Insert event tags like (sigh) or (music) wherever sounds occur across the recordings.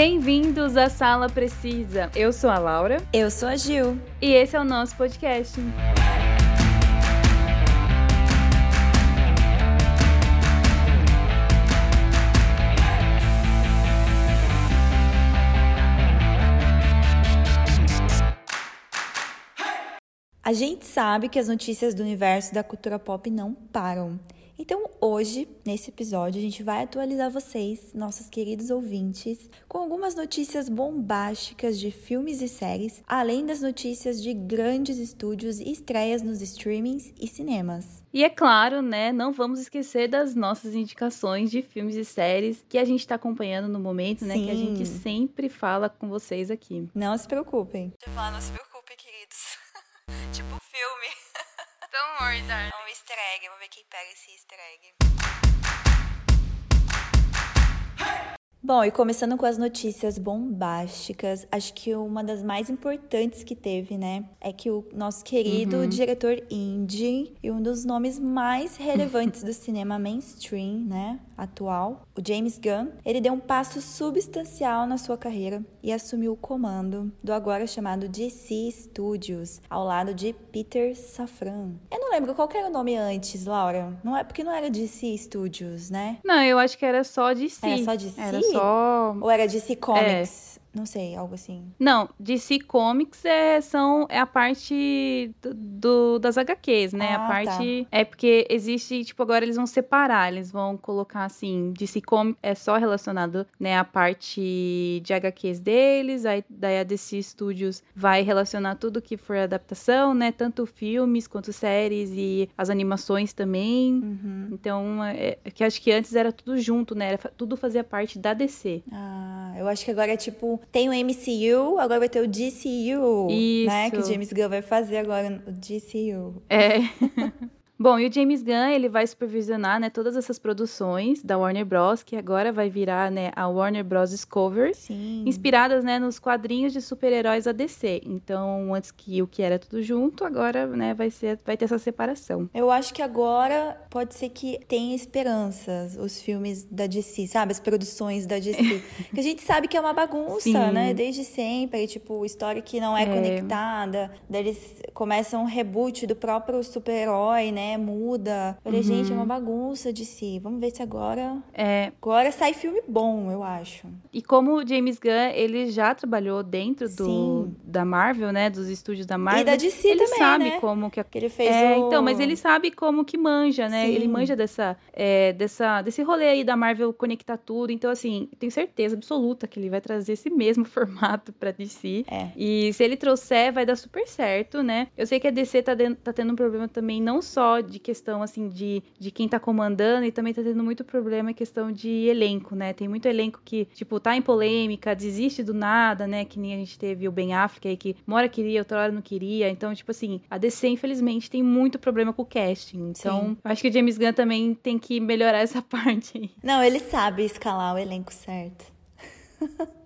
Bem-vindos à Sala Precisa. Eu sou a Laura. Eu sou a Gil. E esse é o nosso podcast. A gente sabe que as notícias do universo da cultura pop não param. Então, hoje, nesse episódio, a gente vai atualizar vocês, nossos queridos ouvintes, com algumas notícias bombásticas de filmes e séries, além das notícias de grandes estúdios e estreias nos streamings e cinemas. E é claro, né, não vamos esquecer das nossas indicações de filmes e séries que a gente está acompanhando no momento, né, Sim. que a gente sempre fala com vocês aqui. Não se preocupem. Não se preocupem, queridos. (laughs) tipo filme. Don't worry, darling. É um easter egg, vamos ver quem pega esse easter egg. Bom, e começando com as notícias bombásticas, acho que uma das mais importantes que teve, né, é que o nosso querido diretor indie e um dos nomes mais relevantes do cinema mainstream, né, atual, o James Gunn, ele deu um passo substancial na sua carreira e assumiu o comando do agora chamado DC Studios, ao lado de Peter Safran. Eu não lembro qual era o nome antes, Laura. Não é porque não era DC Studios, né? Não, eu acho que era só si. Era só DC? Era só. Ou era DC Comics? Não sei, algo assim. Não, DC Comics é, são, é a parte do, do- das HQs, né? Ah, a parte. É porque existe, tipo, agora eles vão separar, eles vão colocar assim: DC Comics é só relacionado, né? A parte de HQs deles, aí daí a DC Studios vai relacionar tudo que for adaptação, né? Tanto filmes quanto séries e as animações também. Uhum. Então, é, é que acho que antes era tudo junto, né? Era, tudo fazia parte da DC. Ah, eu acho que agora é tipo, tem o MCU, agora vai ter o DCU, né? Isso. Que o James Gunn vai fazer agora o DCU. É. (laughs) Bom, e o James Gunn, ele vai supervisionar, né, todas essas produções da Warner Bros, que agora vai virar, né, a Warner Bros Discovery, Sim. inspiradas, né, nos quadrinhos de super-heróis da DC. Então, antes que o que era tudo junto, agora, né, vai ser vai ter essa separação. Eu acho que agora pode ser que tenha esperanças os filmes da DC, sabe? As produções da DC. (laughs) que a gente sabe que é uma bagunça, Sim. né? Desde sempre, tipo, história que não é, É. conectada. Daí eles começam um reboot do próprio super-herói, né? Muda. Falei, gente, é Uhum. uma bagunça DC. Vamos ver se agora. É, Agora sai filme bom, eu acho. e como o James Gunn, ele já trabalhou dentro do Sim. da Marvel, né, dos estúdios da Marvel. e da DC ele também, sabe né? como que a Que ele fez É, o... então, mas ele sabe como que manja, né? Sim. Ele manja dessa, é, dessa, desse rolê aí da Marvel conectar tudo. Então, assim, tenho certeza absoluta que ele vai trazer esse mesmo (laughs) formato pra DC. É. E se ele trouxer, vai dar super certo, né? Eu sei que a DC tá, den- tá tendo um problema também, não só de questão, assim, de, de quem tá comandando, e também tá tendo muito problema em questão de elenco, né? Tem muito elenco que, tipo, tá em polêmica, desiste do nada, né? Que nem a gente teve o Ben Affleck aí, que uma hora queria, outra hora não queria. Então, tipo assim, a DC, infelizmente, tem muito problema com o casting. Então, acho que o James Gunn também tem que melhorar (laughs) essa parte aí. Não, ele sabe escalar o elenco certo.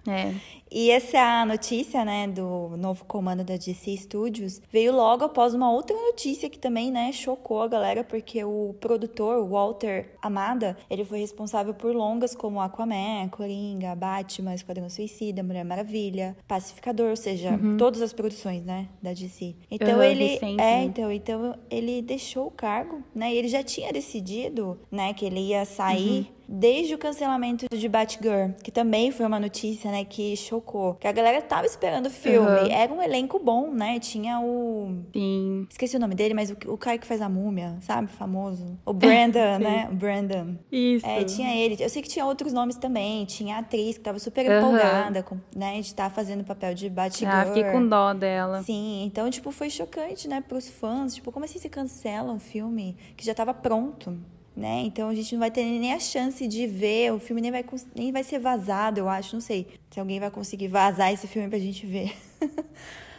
É. (laughs) E essa notícia, né, do novo comando da DC Studios, veio logo após uma outra notícia que também, né, chocou a galera, porque o produtor, o Walter Amada, ele foi responsável por longas como Aquaman, Coringa, Batman, Esquadrão Suicida, Mulher Maravilha, Pacificador, ou seja, todas as produções, né, da DC. Então Aham, ele, é, então, então ele deixou o cargo, né, e ele já tinha decidido, né, que ele ia sair desde o cancelamento de Batgirl, que também foi uma notícia, né, que chocou. Que a galera tava esperando o filme. Aham. Era um elenco bom, né? Tinha o. Sim. Esqueci o nome dele, mas o, o cara que faz a múmia, sabe? Famoso. O Brandon, (laughs) né? O Brandon. Isso. É, tinha ele. Eu sei que tinha outros nomes também. Tinha a atriz que tava super Aham. empolgada, com, né? De estar fazendo o papel de Batgirl. Ah, fiquei com dó dela. Sim, então, tipo, foi chocante, né, pros fãs. Tipo, como assim você cancela um filme que já tava pronto, né? Então a gente não vai ter nem a chance de ver, o filme nem vai, nem vai ser vazado, eu acho, não sei se alguém vai conseguir vazar esse filme pra gente ver. (laughs)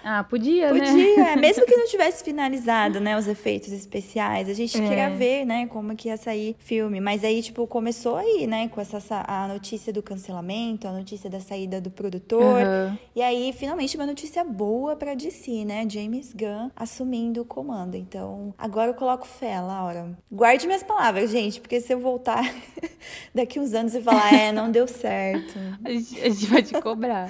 Ah, podia, podia né? Podia, é, (laughs) mesmo que não tivesse finalizado, né, os efeitos especiais. A gente é. queria ver, né, como que ia sair filme. Mas aí, tipo, começou aí, né, com essa a notícia do cancelamento, a notícia da saída do produtor. Uhum. E aí, finalmente, uma notícia boa pra DC, né? James Gunn assumindo o comando. Então, agora eu coloco fé, Laura. Guarde minhas palavras, gente, porque se eu voltar (laughs) daqui uns anos e falar, é, não deu certo. (laughs) a, gente, a gente vai te cobrar.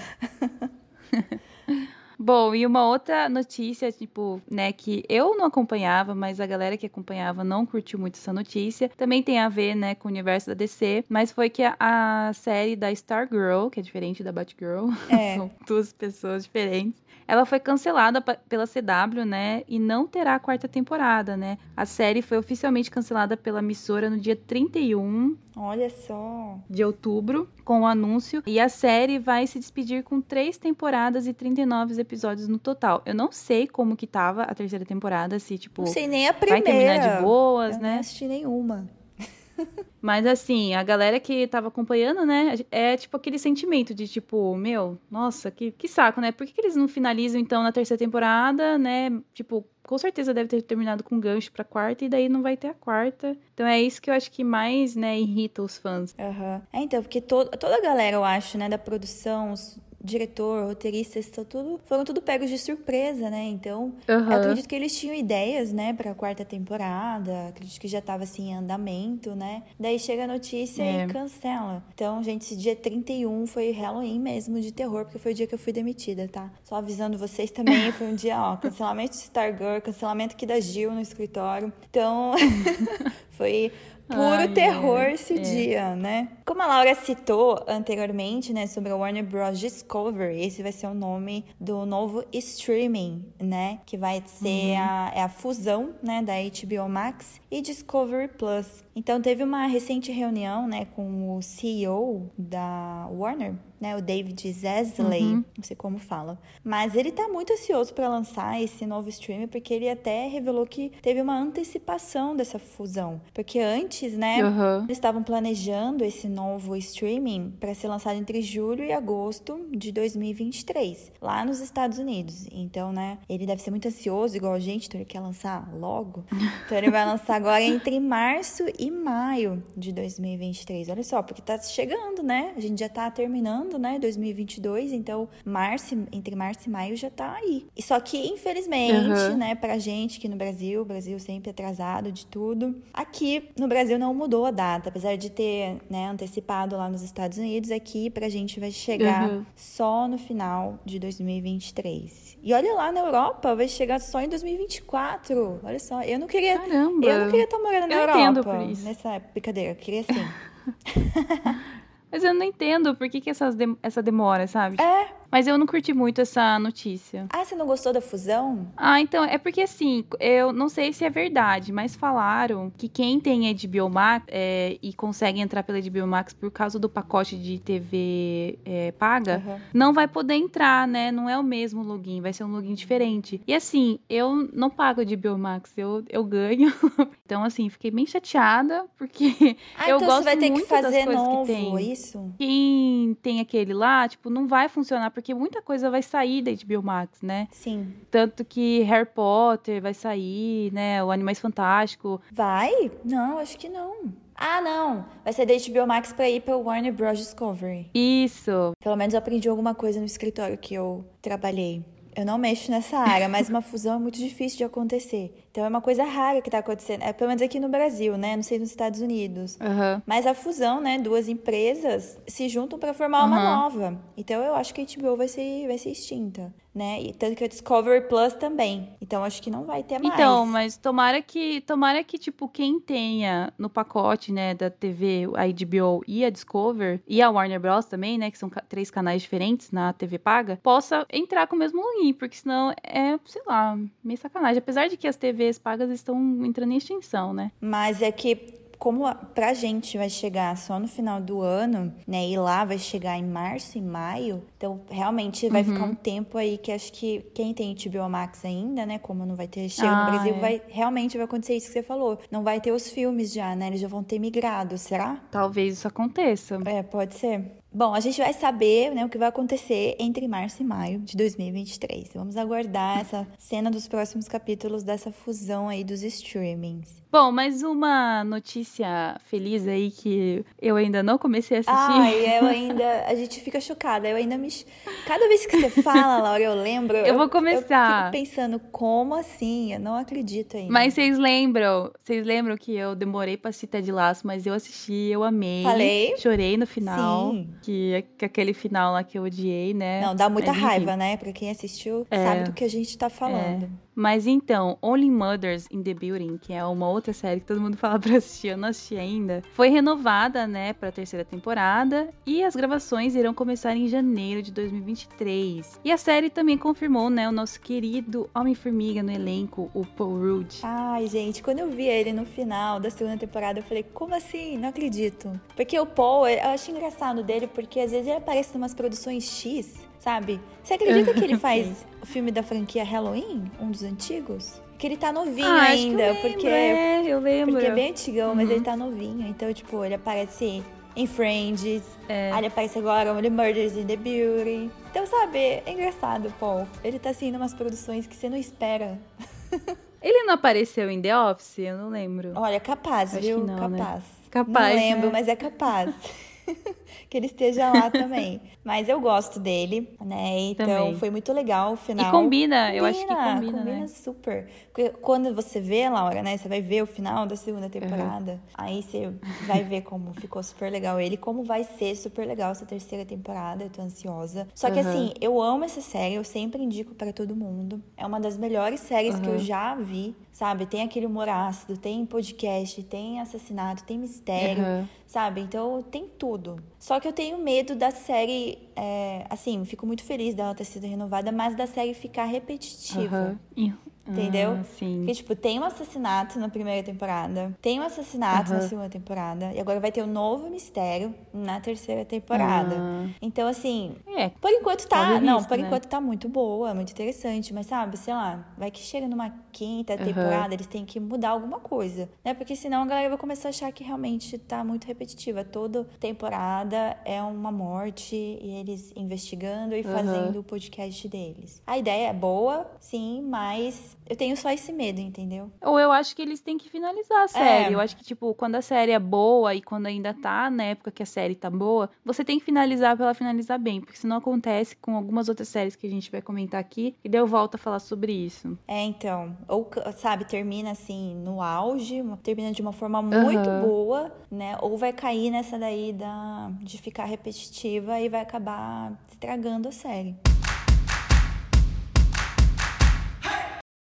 Bom, e uma outra notícia, tipo, né, que eu não acompanhava, mas a galera que acompanhava não curtiu muito essa notícia. Também tem a ver, né, com o universo da DC, mas foi que a, a série da Stargirl, que é diferente da Batgirl, é. (laughs) são duas pessoas diferentes, ela foi cancelada pela CW, né? E não terá a quarta temporada, né? A série foi oficialmente cancelada pela emissora no dia 31 Olha só. De outubro, com o anúncio. E a série vai se despedir com três temporadas e 39 episódios no total. Eu não sei como que tava a terceira temporada, se, tipo. Não sei nem a primeira. Vai terminar de boas, Eu né? Não assisti nenhuma. (laughs) Mas assim, a galera que tava acompanhando, né, é tipo aquele sentimento de tipo, meu, nossa, que, que saco, né? Por que, que eles não finalizam então na terceira temporada, né? Tipo, com certeza deve ter terminado com gancho pra quarta e daí não vai ter a quarta. Então é isso que eu acho que mais, né, irrita os fãs. Aham. Uhum. É, então, porque to toda a galera, eu acho, né, da produção, os diretor, roteiristas, tudo, foram tudo pegos de surpresa, né? Então, uhum. eu acredito que eles tinham ideias, né, pra quarta temporada, acredito que já tava assim em andamento, né? Daí chega a notícia é. e cancela. Então, gente, esse dia 31 foi Halloween mesmo de terror, porque foi o dia que eu fui demitida, tá? Só avisando vocês também, foi um dia, ó, (laughs) cancelamento de Stargirl, cancelamento aqui da Gil no escritório. Então, (laughs) foi puro Ai, terror é, esse é. dia, né? Como a Laura citou anteriormente, né, sobre a Warner Bros. Discovery, esse vai ser o nome do novo streaming, né? Que vai ser uhum. a, é a fusão, né, da HBO Max e Discovery Plus. Então teve uma recente reunião, né, com o CEO da Warner, né, o David Zesley, uhum. não sei como fala, mas ele tá muito ansioso para lançar esse novo streaming porque ele até revelou que teve uma antecipação dessa fusão, porque antes, né, uhum. eles estavam planejando esse novo streaming para ser lançado entre julho e agosto de 2023, lá nos Estados Unidos. Então, né, ele deve ser muito ansioso igual a gente, então ele quer lançar logo. Então ele vai lançar agora entre março e maio de 2023. Olha só, porque tá chegando, né? A gente já tá terminando né? 2022, então março, entre março e maio já tá aí. E só que, infelizmente, uhum. né, pra gente aqui no Brasil, o Brasil sempre atrasado de tudo, aqui no Brasil não mudou a data, apesar de ter, né, antecipado lá nos Estados Unidos, aqui pra gente vai chegar uhum. só no final de 2023. E olha lá na Europa, vai chegar só em 2024. Olha só, eu não queria, Caramba. eu não queria estar morando na eu Europa nessa brincadeira, eu queria sim. (laughs) Mas eu não entendo por que, que essas de essa demora, sabe? É, mas eu não curti muito essa notícia. Ah, você não gostou da fusão? Ah, então, é porque assim, eu não sei se é verdade, mas falaram que quem tem HBO Max é, e consegue entrar pela HBO Max por causa do pacote de TV é, paga, uhum. não vai poder entrar, né? Não é o mesmo login, vai ser um login diferente. E assim, eu não pago HBO Max, eu, eu ganho. (laughs) então, assim, fiquei bem chateada, porque (laughs) ah, eu então gosto você vai ter muito que fazer das coisas novo, que tem. isso? Quem tem aquele lá, tipo, não vai funcionar, porque porque muita coisa vai sair da HBO Max, né? Sim. Tanto que Harry Potter vai sair, né? O Animais Fantástico. Vai? Não, acho que não. Ah, não. Vai ser da HBO Max pra ir pra Warner Bros. Discovery. Isso. Pelo menos eu aprendi alguma coisa no escritório que eu trabalhei. Eu não mexo nessa área, mas uma fusão é muito difícil de acontecer. Então é uma coisa rara que está acontecendo, é, pelo menos aqui no Brasil, né? Não sei nos Estados Unidos. Uhum. Mas a fusão, né? Duas empresas se juntam para formar uma uhum. nova. Então eu acho que a HBO vai ser, vai ser extinta, né? E tanto que a Discovery Plus também. Então acho que não vai ter mais. Então, mas tomara que, tomara que tipo quem tenha no pacote, né, da TV, a HBO e a Discover e a Warner Bros também, né, que são três canais diferentes na TV paga, possa entrar com o mesmo login, porque senão é, sei lá, meio sacanagem. Apesar de que as TVs TVs pagas estão entrando em extinção, né? Mas é que como pra gente vai chegar só no final do ano, né? E lá vai chegar em março e maio, Então, realmente vai uhum. ficar um tempo aí que acho que quem tem HBO Max ainda, né? Como não vai ter chego ah, no Brasil, é. vai realmente vai acontecer isso que você falou. Não vai ter os filmes já, né? Eles já vão ter migrado, será? Talvez isso aconteça. É, pode ser. Bom, a gente vai saber né, o que vai acontecer entre março e maio de 2023. Vamos aguardar (laughs) essa cena dos próximos capítulos dessa fusão aí dos streamings. Bom, mais uma notícia feliz aí que eu ainda não comecei a assistir. Ai, eu (laughs) ainda. A gente fica chocada. Eu ainda me. Cada vez que você fala, Laura, eu lembro. Eu, eu vou começar. Eu fico pensando, como assim? Eu não acredito ainda. Mas vocês lembram? Vocês lembram que eu demorei pra assistir Ted Laço, mas eu assisti, eu amei. Falei? Chorei no final. Sim. Que, que aquele final lá que eu odiei, né? Não, dá muita mas, raiva, né? Pra quem assistiu, é, sabe do que a gente tá falando. É. Mas então, Only Mothers in the Building, que é uma outra série que todo mundo (laughs) fala pra assistir, eu não assisti ainda, foi renovada, né, pra terceira temporada e as gravações irão começar em janeiro de 2023. E a série também confirmou, né, o nosso querido Homem-Formiga no elenco, o Paul Rudd. Ai, gente, quando eu vi ele no final da segunda temporada, eu falei, como assim? Não acredito. Porque o Paul, eu acho engraçado dele, porque às vezes ele aparece em umas produções X sabe? Você acredita que ele (laughs) faz o filme da franquia Halloween, um dos antigos? Que ele tá novinho ah, ainda, eu porque é, eu lembro. Porque é bem antigão, uhum. mas ele tá novinho, então tipo, ele aparece em Friends, é. aí ele aparece agora Only Murders in the Beauty. Então, sabe, é engraçado, Paul. Ele tá assim, umas produções que você não espera. (laughs) Ele não apareceu em The Office? Eu não lembro. Olha, capaz, Acho viu? Não, capaz. Né? Capaz. Não lembro, né? mas é capaz. (laughs) (laughs) que ele esteja lá também. Mas eu gosto dele, né? Então também. foi muito legal o final. E combina, combina eu acho que combina, combina né? super. Porque quando você vê, Laura, né? Você vai ver o final da segunda temporada. Uhum. Aí você vai ver como (laughs) ficou super legal ele, como vai ser super legal essa terceira temporada. Eu tô ansiosa. Só que uhum. assim, eu amo essa série, eu sempre indico para todo mundo. É uma das melhores séries uhum. que eu já vi sabe? Tem aquele humor ácido, tem podcast, tem assassinato, tem mistério, uhum. sabe? Então tem tudo. Só que eu tenho medo da série, é, assim, fico muito feliz dela ter sido renovada, mas da série ficar repetitiva. Uhum. Entendeu? Ah, sim. Porque, tipo, tem um assassinato na primeira temporada, tem um assassinato uhum. na segunda temporada, e agora vai ter um novo mistério na terceira temporada. Uhum. Então, assim, é, por enquanto tá. Não, por né? enquanto tá muito boa, muito interessante, mas sabe, sei lá, vai que chega numa quinta uhum. temporada, eles têm que mudar alguma coisa, né? Porque senão a galera vai começar a achar que realmente tá muito repetitiva. Toda temporada é uma morte e eles investigando e fazendo o podcast deles. A ideia é boa, sim, mas eu tenho só esse medo, entendeu? Ou eu acho que eles têm que finalizar a série. É. Eu acho que, tipo, quando a série é boa e quando ainda tá na época que a série tá boa, você tem que finalizar pra ela finalizar bem. Porque senão acontece com algumas outras séries que a gente vai comentar aqui. E daí eu volto a falar sobre isso. É, então. Ou, sabe, termina assim no auge, termina de uma forma muito uhum. boa, né? Ou vai cair nessa daí da, de ficar repetitiva e vai acabar estragando a série.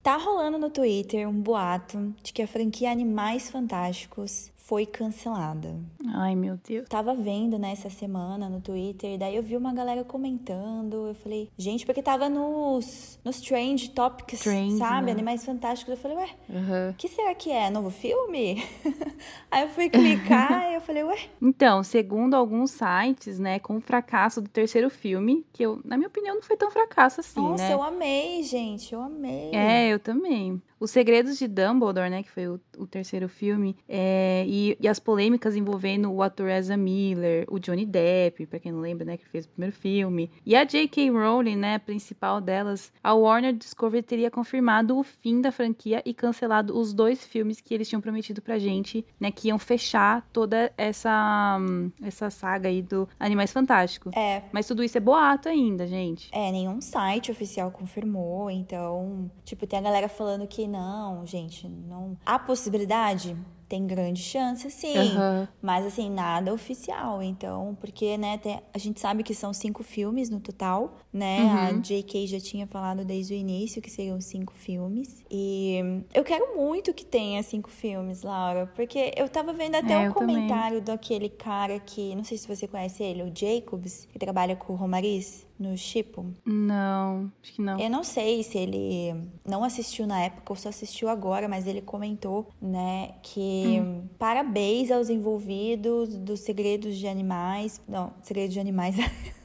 Tá rolando no Twitter um boato de que a franquia Animais Fantásticos foi cancelada. Ai, meu Deus. Tava vendo né, semana no Twitter, daí eu vi uma galera comentando. Eu falei, gente, porque tava nos, nos Trend Topics, Trend, sabe? Né? Animais Fantásticos. Eu falei, ué, uhum. que será que é? Novo filme? (laughs) Aí eu fui clicar (laughs) e eu falei, ué. Então, segundo alguns sites, né, com o fracasso do terceiro filme, que eu, na minha opinião, não foi tão fracasso assim, Nossa, né? eu amei, gente, eu amei. É, eu também. Os Segredos de Dumbledore, né, que foi o, o terceiro filme, é, e, e, as polêmicas envolvendo o ator Ezra Miller, o Johnny Depp, para quem não lembra, né, que fez o primeiro filme, e a J.K. Rowling, né, a principal delas, a Warner Discovery teria confirmado o fim da franquia e cancelado os dois filmes que eles tinham prometido pra gente, né, que iam fechar toda essa essa saga aí do Animais Fantásticos. É. Mas tudo isso é boato ainda, gente. É, nenhum site oficial confirmou, então, tipo, tem a galera falando que não, gente, não. Há possibilidade? Tem grande chance, sim. Uhum. Mas, assim, nada oficial. Então, porque, né, tem, a gente sabe que são cinco filmes no total, né? Uhum. A J.K. já tinha falado desde o início que seriam cinco filmes. E eu quero muito que tenha cinco filmes, Laura. Porque eu tava vendo até é, um comentário também. daquele cara que, não sei se você conhece ele, o Jacobs, que trabalha com o Romariz no Chipo? Não, acho que não. Eu não sei se ele não assistiu na época ou só assistiu agora, mas ele comentou, né, que hum. parabéns aos envolvidos dos segredos de animais. Não, segredos de animais. (laughs)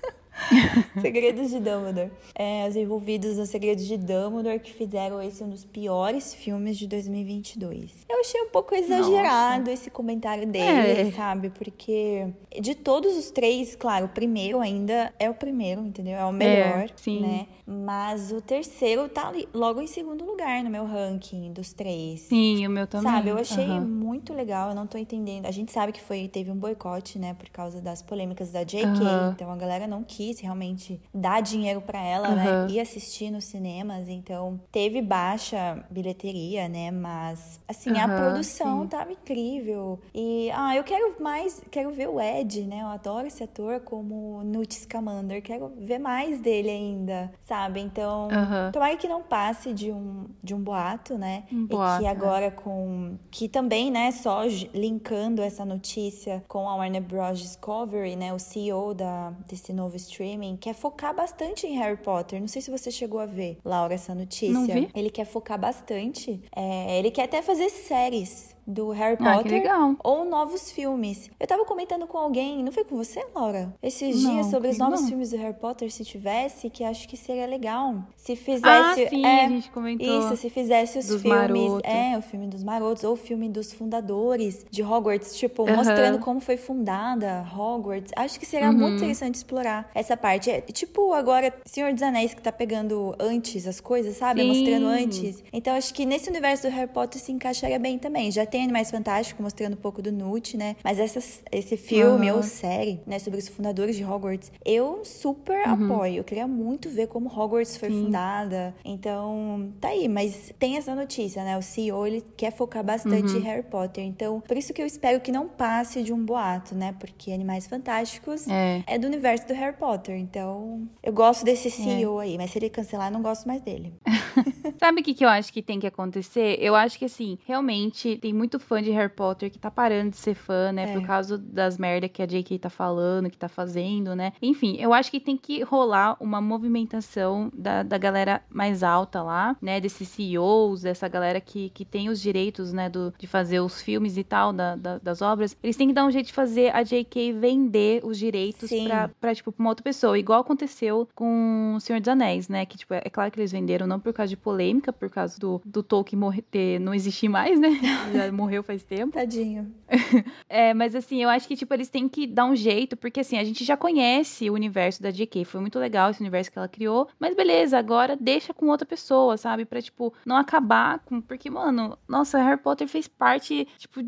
Segredos de Dumbledore. É, os envolvidos no Segredos de Dumbledore que fizeram esse um dos piores filmes de 2022. Eu achei um pouco exagerado Nossa. esse comentário dele, é. sabe? Porque de todos os três, claro, o primeiro ainda é o primeiro, entendeu? É o melhor, é, né? Mas o terceiro tá ali, logo em segundo lugar no meu ranking dos três. Sim, o meu também. Sabe, eu achei uhum. muito legal, eu não tô entendendo. A gente sabe que foi teve um boicote, né, por causa das polêmicas da JK, uhum. então a galera não quis realmente dar dinheiro para ela, uhum. né, e assistir nos cinemas, então teve baixa bilheteria, né, mas assim, a produção sim. tava incrível. E ah, eu quero mais, quero ver o Ed, né? Eu adoro esse ator como Newt Scamander, quero ver mais dele ainda, sabe? Então, uhum. tomara que não passe de um de um boato, né? Um boato, e que agora com que também, né, só linkando essa notícia com a Warner Bros Discovery, né, o CEO da desse novo streaming quer focar bastante em Harry Potter. Não sei se você chegou a ver, Laura, essa notícia. Não vi. Ele quer focar bastante. É, ele quer até fazer séries do Harry ah, Potter ou novos filmes. Eu tava comentando com alguém, não foi com você, Laura? Esses não, dias sobre os novos não. filmes do Harry Potter, se tivesse, que acho que seria legal. Se fizesse. Ah, sim, é, a gente comentou. Isso, se fizesse os filmes. Maroto. É, o filme dos marotos, ou o filme dos fundadores de Hogwarts, tipo, mostrando como foi fundada Hogwarts. Acho que seria uhum. muito interessante explorar essa parte. É, tipo, agora, Senhor dos Anéis, que tá pegando antes as coisas, sabe? Sim. Mostrando antes. Então, acho que nesse universo do Harry Potter se encaixaria bem também. Já tem Animais Fantásticos, mostrando um pouco do Newt, né? Mas essa, esse filme uhum. ou série, né, sobre os fundadores de Hogwarts, eu super uhum. apoio. Eu queria muito ver como Hogwarts foi Sim. fundada. Então, tá aí. Mas tem essa notícia, né? O CEO, ele quer focar bastante uhum. em Harry Potter. Então, por isso que eu espero que não passe de um boato, né? Porque Animais Fantásticos é, é do universo do Harry Potter. Então, eu gosto desse CEO é. aí. Mas se ele cancelar, eu não gosto mais dele. (laughs) Sabe o que, que eu acho que tem que acontecer? Eu acho que, assim, realmente tem muito fã de Harry Potter que tá parando de ser fã, né? É. Por causa das merda que a J.K. tá falando, que tá fazendo, né? Enfim, eu acho que tem que rolar uma movimentação da, da galera mais alta lá, né? Desses CEOs, dessa galera que, que tem os direitos, né? Do, de fazer os filmes e tal, da, da, das obras. Eles têm que dar um jeito de fazer a J.K. vender os direitos pra, pra, tipo, pra uma outra pessoa. Igual aconteceu com O Senhor dos Anéis, né? Que, tipo, é claro que eles venderam não por causa de polêmica, por causa do, do Tolkien morrer, ter, não existir mais, né? (laughs) Já morreu faz tempo. Tadinho. (laughs) é, mas assim, eu acho que, tipo, eles têm que dar um jeito, porque assim, a gente já conhece o universo da J.K. Foi muito legal esse universo que ela criou. Mas beleza, agora deixa com outra pessoa, sabe? Pra, tipo, não acabar com. Porque, mano, nossa, Harry Potter fez parte, tipo,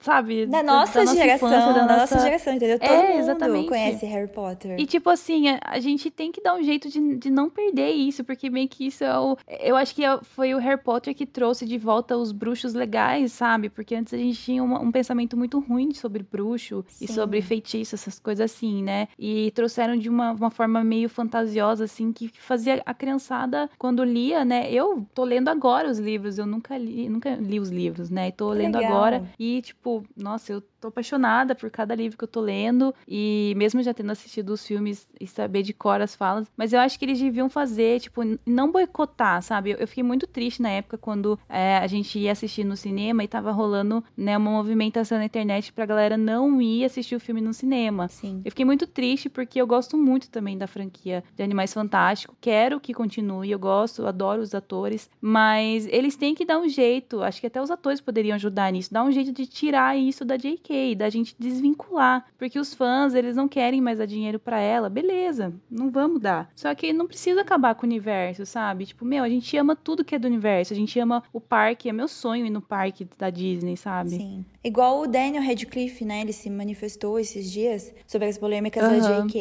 sabe? Da, nossa, da nossa geração, infância, da, da nossa... nossa... geração, entendeu? Todo é, exatamente. conhece Harry Potter. E, tipo assim, a, a, gente tem que dar um jeito de, de não perder isso, porque meio que isso é o. Eu acho que é, foi o Harry Potter que trouxe de volta os bruxos legais, sabe? Porque antes a gente tinha uma, um pensamento muito ruim sobre bruxo Sim. e sobre feitiço, essas coisas assim, né? E trouxeram de uma, uma forma meio fantasiosa, assim, que fazia a criançada, quando lia, né? Eu tô lendo agora os livros, eu nunca li, nunca li os livros, né? E tô lendo Legal. agora. E, tipo, nossa, eu tô apaixonada por cada livro que eu tô lendo. E mesmo já tendo assistido os filmes e saber de cor as falas, mas eu acho que eles deviam fazer, tipo, não boicotar, sabe? Eu, eu fiquei muito triste na época quando é, a gente ia assistir no cinema e tava rolando, né, uma movimentação na internet pra galera não ir assistir o filme no cinema. Sim. Eu fiquei muito triste porque eu gosto muito também da franquia de Animais Fantásticos. Quero que continue, eu gosto, adoro os atores, mas eles têm que dar um jeito. Acho que até os atores poderiam ajudar nisso, dar um jeito de tirar isso da J.K., da gente desvincular, porque os fãs, eles não querem mais dar dinheiro para ela. Beleza, não vamos dar. Só que não precisa acabar com o universo, sabe? Tipo, meu, a gente ama tudo que é do universo, a gente ama o parque, é meu sonho ir no parque da Disney, sabe? Sim. Igual o Daniel Radcliffe, né? Ele se manifestou esses dias sobre as polêmicas uhum. da J.K.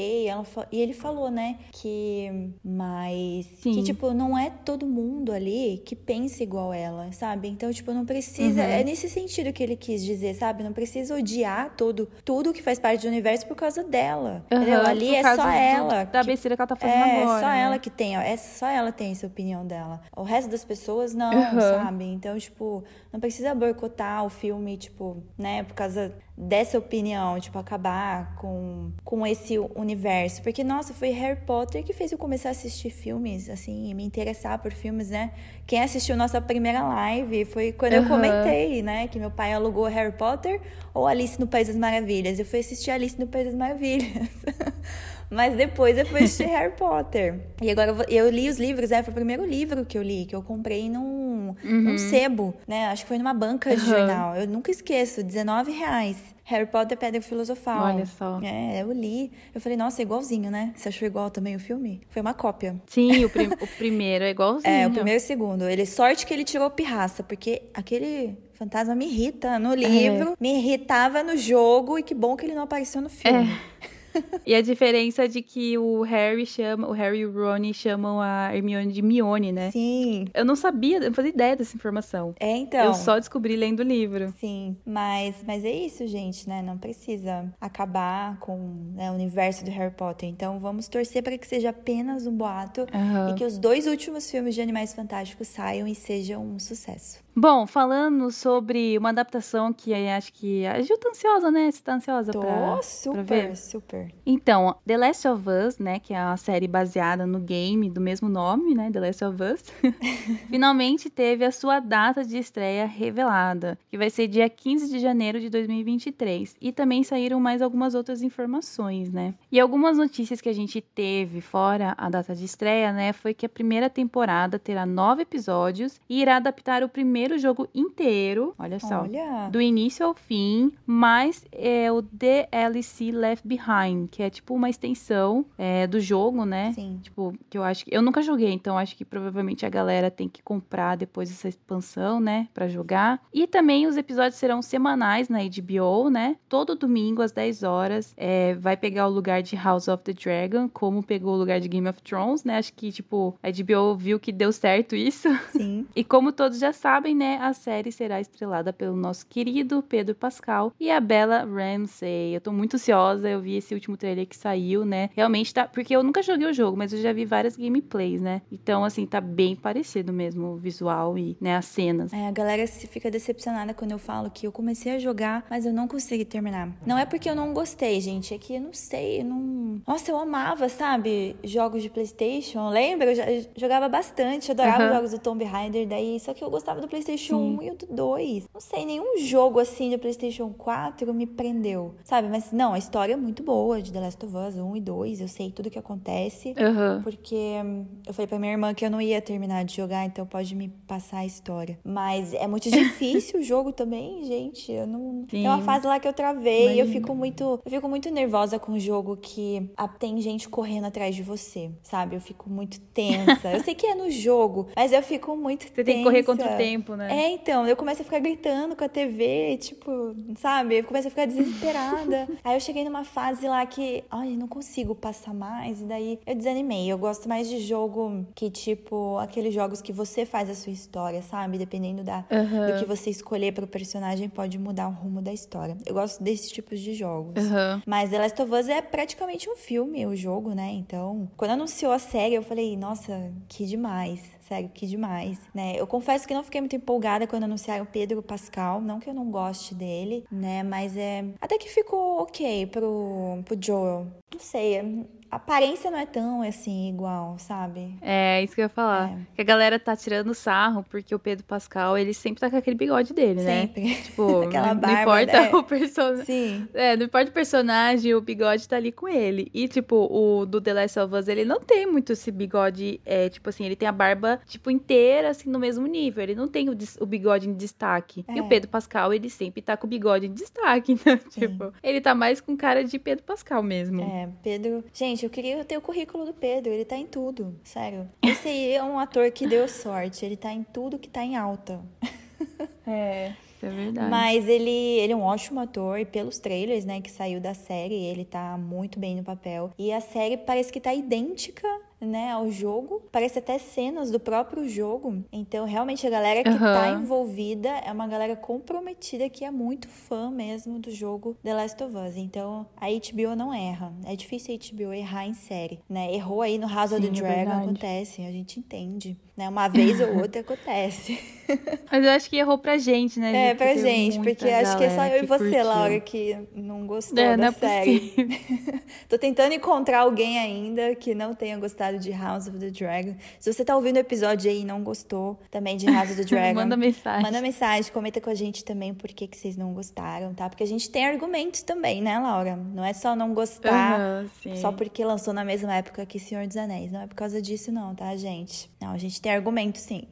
E, ele falou, né? Que. Mas. Sim. Que, tipo, não é todo mundo ali que pensa igual ela, sabe? Então, tipo, não precisa. Uhum. É nesse sentido que ele quis dizer, sabe? Não precisa odiar todo, tudo que faz parte do universo por causa dela. Uhum, entendeu? Ali é só ela. Da que, besteira que ela tá fazendo é, agora. É só né? ela que tem, ó. É só ela tem essa opinião dela. O resto das pessoas não, sabe? Então, tipo, não precisa boicotar o filme, tipo, né, por causa dessa opinião, tipo, acabar com, com esse universo. Porque, nossa, foi Harry Potter que fez eu começar a assistir filmes, assim, e me interessar por filmes, né? Quem assistiu nossa primeira live foi quando uhum. eu comentei, né, que meu pai alugou Harry Potter ou Alice no País das Maravilhas. Eu fui assistir Alice no País das Maravilhas. (laughs) Mas depois eu fui assistir Harry Potter. E agora eu, eu, li os livros, é, foi o primeiro livro que eu li, que eu comprei num, uhum. num sebo, né? Acho que foi numa banca de uhum. jornal. Eu nunca esqueço, 19 reais. Harry Potter Pedra Filosofal. Olha só. É, eu li. Eu falei, nossa, é igualzinho, né? Você achou igual também o filme? Foi uma cópia. Sim, o, prim o primeiro é igualzinho. É, o primeiro e o segundo. Ele, sorte que ele tirou pirraça, porque aquele fantasma me irrita no livro, é. me irritava no jogo, e que bom que ele não apareceu no filme. É e a diferença de que o Harry chama, o Harry e o Ron chamam a Hermione de Mione, né? Sim. Eu não sabia, eu não fazia ideia dessa informação. É, então. Eu só descobri lendo o livro. Sim, mas, mas é isso, gente, né? Não precisa acabar com né, o universo do Harry Potter. Então vamos torcer para que seja apenas um boato uhum. e que os dois últimos filmes de Animais Fantásticos saiam e sejam um sucesso. Bom, falando sobre uma adaptação que acho que a Gil tá ansiosa, né? Você tá ansiosa Tô pra, super, pra ver? super. Então, The Last of Us, né, que é uma série baseada no game do mesmo nome, né, The Last of Us, (laughs) finalmente teve a sua data de estreia revelada, que vai ser dia 15 de janeiro de 2023. E também saíram mais algumas outras informações, né? E algumas notícias que a gente teve fora a data de estreia, né, foi que a primeira temporada terá nove episódios e irá adaptar o primeiro primeiro jogo inteiro, olha só, olha. do início ao fim, mas é o DLC Left Behind, que é tipo uma extensão é, do jogo, né? Sim. Tipo, que eu acho que. Eu nunca joguei, então acho que provavelmente a galera tem que comprar depois essa expansão, né? Pra jogar. E também os episódios serão semanais na HBO, né? Todo domingo às 10 horas é, vai pegar o lugar de House of the Dragon, como pegou o lugar de Game of Thrones, né? Acho que, tipo, a HBO viu que deu certo isso. Sim. (laughs) e como todos já sabem, né, a série será estrelada pelo nosso querido Pedro Pascal e a Bella Ramsey. Eu tô muito ansiosa, eu vi esse último trailer que saiu, né? Realmente tá, porque eu nunca joguei o jogo, mas eu já vi várias gameplays, né? Então, assim, tá bem parecido mesmo o visual e, né, as cenas. É, a galera fica decepcionada quando eu falo que eu comecei a jogar, mas eu não consegui terminar. Não é porque eu não gostei, gente, é que eu não sei, eu não... Nossa, eu amava, sabe, jogos de PlayStation, lembra? Eu jogava bastante, adorava uhum. jogos do Tomb Raider, daí, só que eu gostava do PlayStation PlayStation Sim. 1 e o do 2. Não sei, nenhum jogo assim de PlayStation 4 me prendeu, sabe? Mas não, a história é muito boa de The Last of Us 1 e 2. Eu sei tudo que acontece. Uhum. Porque eu falei pra minha irmã que eu não ia terminar de jogar, então pode me passar a história. Mas é muito (laughs) difícil o jogo também, gente. Eu não. Sim. Tem uma fase lá que eu travei. Imagina. Eu fico muito. Eu fico muito nervosa com o jogo que tem gente correndo atrás de você, sabe? Eu fico muito tensa. eu sei que é no jogo, mas eu fico muito você tensa. Você tem que correr contra o tempo, né? É, então, eu começo a ficar gritando com a TV, tipo, sabe? Eu começo a ficar desesperada. (laughs) aí eu cheguei numa fase lá que, ai, não consigo passar mais, e daí eu desanimei. Eu gosto mais de jogo que, tipo, aqueles jogos que você faz a sua história, sabe? Dependendo da, uhum. do que você escolher pro personagem, pode mudar o rumo da história. Eu gosto desses tipos de jogos. Uhum. Mas The Last of Us é praticamente um filme, o jogo, né? Então, quando anunciou a série, eu falei, nossa, que demais. Sério, que demais, né? Eu confesso que não fiquei muito empolgada quando anunciaram Pedro Pascal, não que eu não goste dele, né? Mas é. Até que ficou ok pro, pro Joel. Não sei, aparência não é tão assim igual, sabe? É, isso que eu ia falar. É. Que a galera tá tirando sarro porque o Pedro Pascal, ele sempre tá com aquele bigode dele, né? Sempre. (laughs) Tipo, (laughs) Aquela não, barba, não importa né? o personagem. Sim. É, não importa o personagem, o bigode tá ali com ele. E, tipo, o do The Last of Us, ele não tem muito esse bigode, é, tipo assim, ele tem a barba, tipo, inteira, assim, no mesmo nível. Ele não tem o, o bigode em destaque. É. E o é. Pedro Pascal, ele sempre tá com o bigode em destaque, (laughs) né? Tipo, ele tá mais com cara de Pedro Pascal mesmo. É, Pedro. Gente, Gente, eu queria ter o currículo do Pedro, ele tá em tudo, sério. Esse aí é um ator que deu sorte, ele tá em tudo que tá em alta. (laughs) É. É verdade. Mas ele, ele é um ótimo ator, e pelos trailers, né, que saiu da série, ele tá muito bem no papel. E a série parece que tá idêntica né, ao jogo. Parece até cenas do próprio jogo. Então, realmente, a galera que uhum. tá envolvida é uma galera comprometida que é muito fã mesmo do jogo The Last of Us. Então, a HBO não erra. É difícil a HBO errar em série, né? Errou aí no House of the é Dragon, acontece, a gente entende. Né? Uma vez ou (laughs) outra acontece. (laughs) Mas eu acho que errou pra gente, né? É, pra gente, porque acho que é só eu e você, curtiu. Laura, que não gostou é, da não é série. (laughs) Tô tentando encontrar alguém ainda que não tenha gostado de House of the Dragon. Se você tá ouvindo o episódio aí e não gostou também de House of the Dragon, manda mensagem. Manda mensagem, comenta com a gente também por que, que vocês não gostaram, tá? Porque a gente tem argumentos também, né, Laura? Não é só não gostar uhum, só porque lançou na mesma época que Senhor dos Anéis. Não é por causa disso, não, tá, gente? Não, a gente tem argumentos, sim.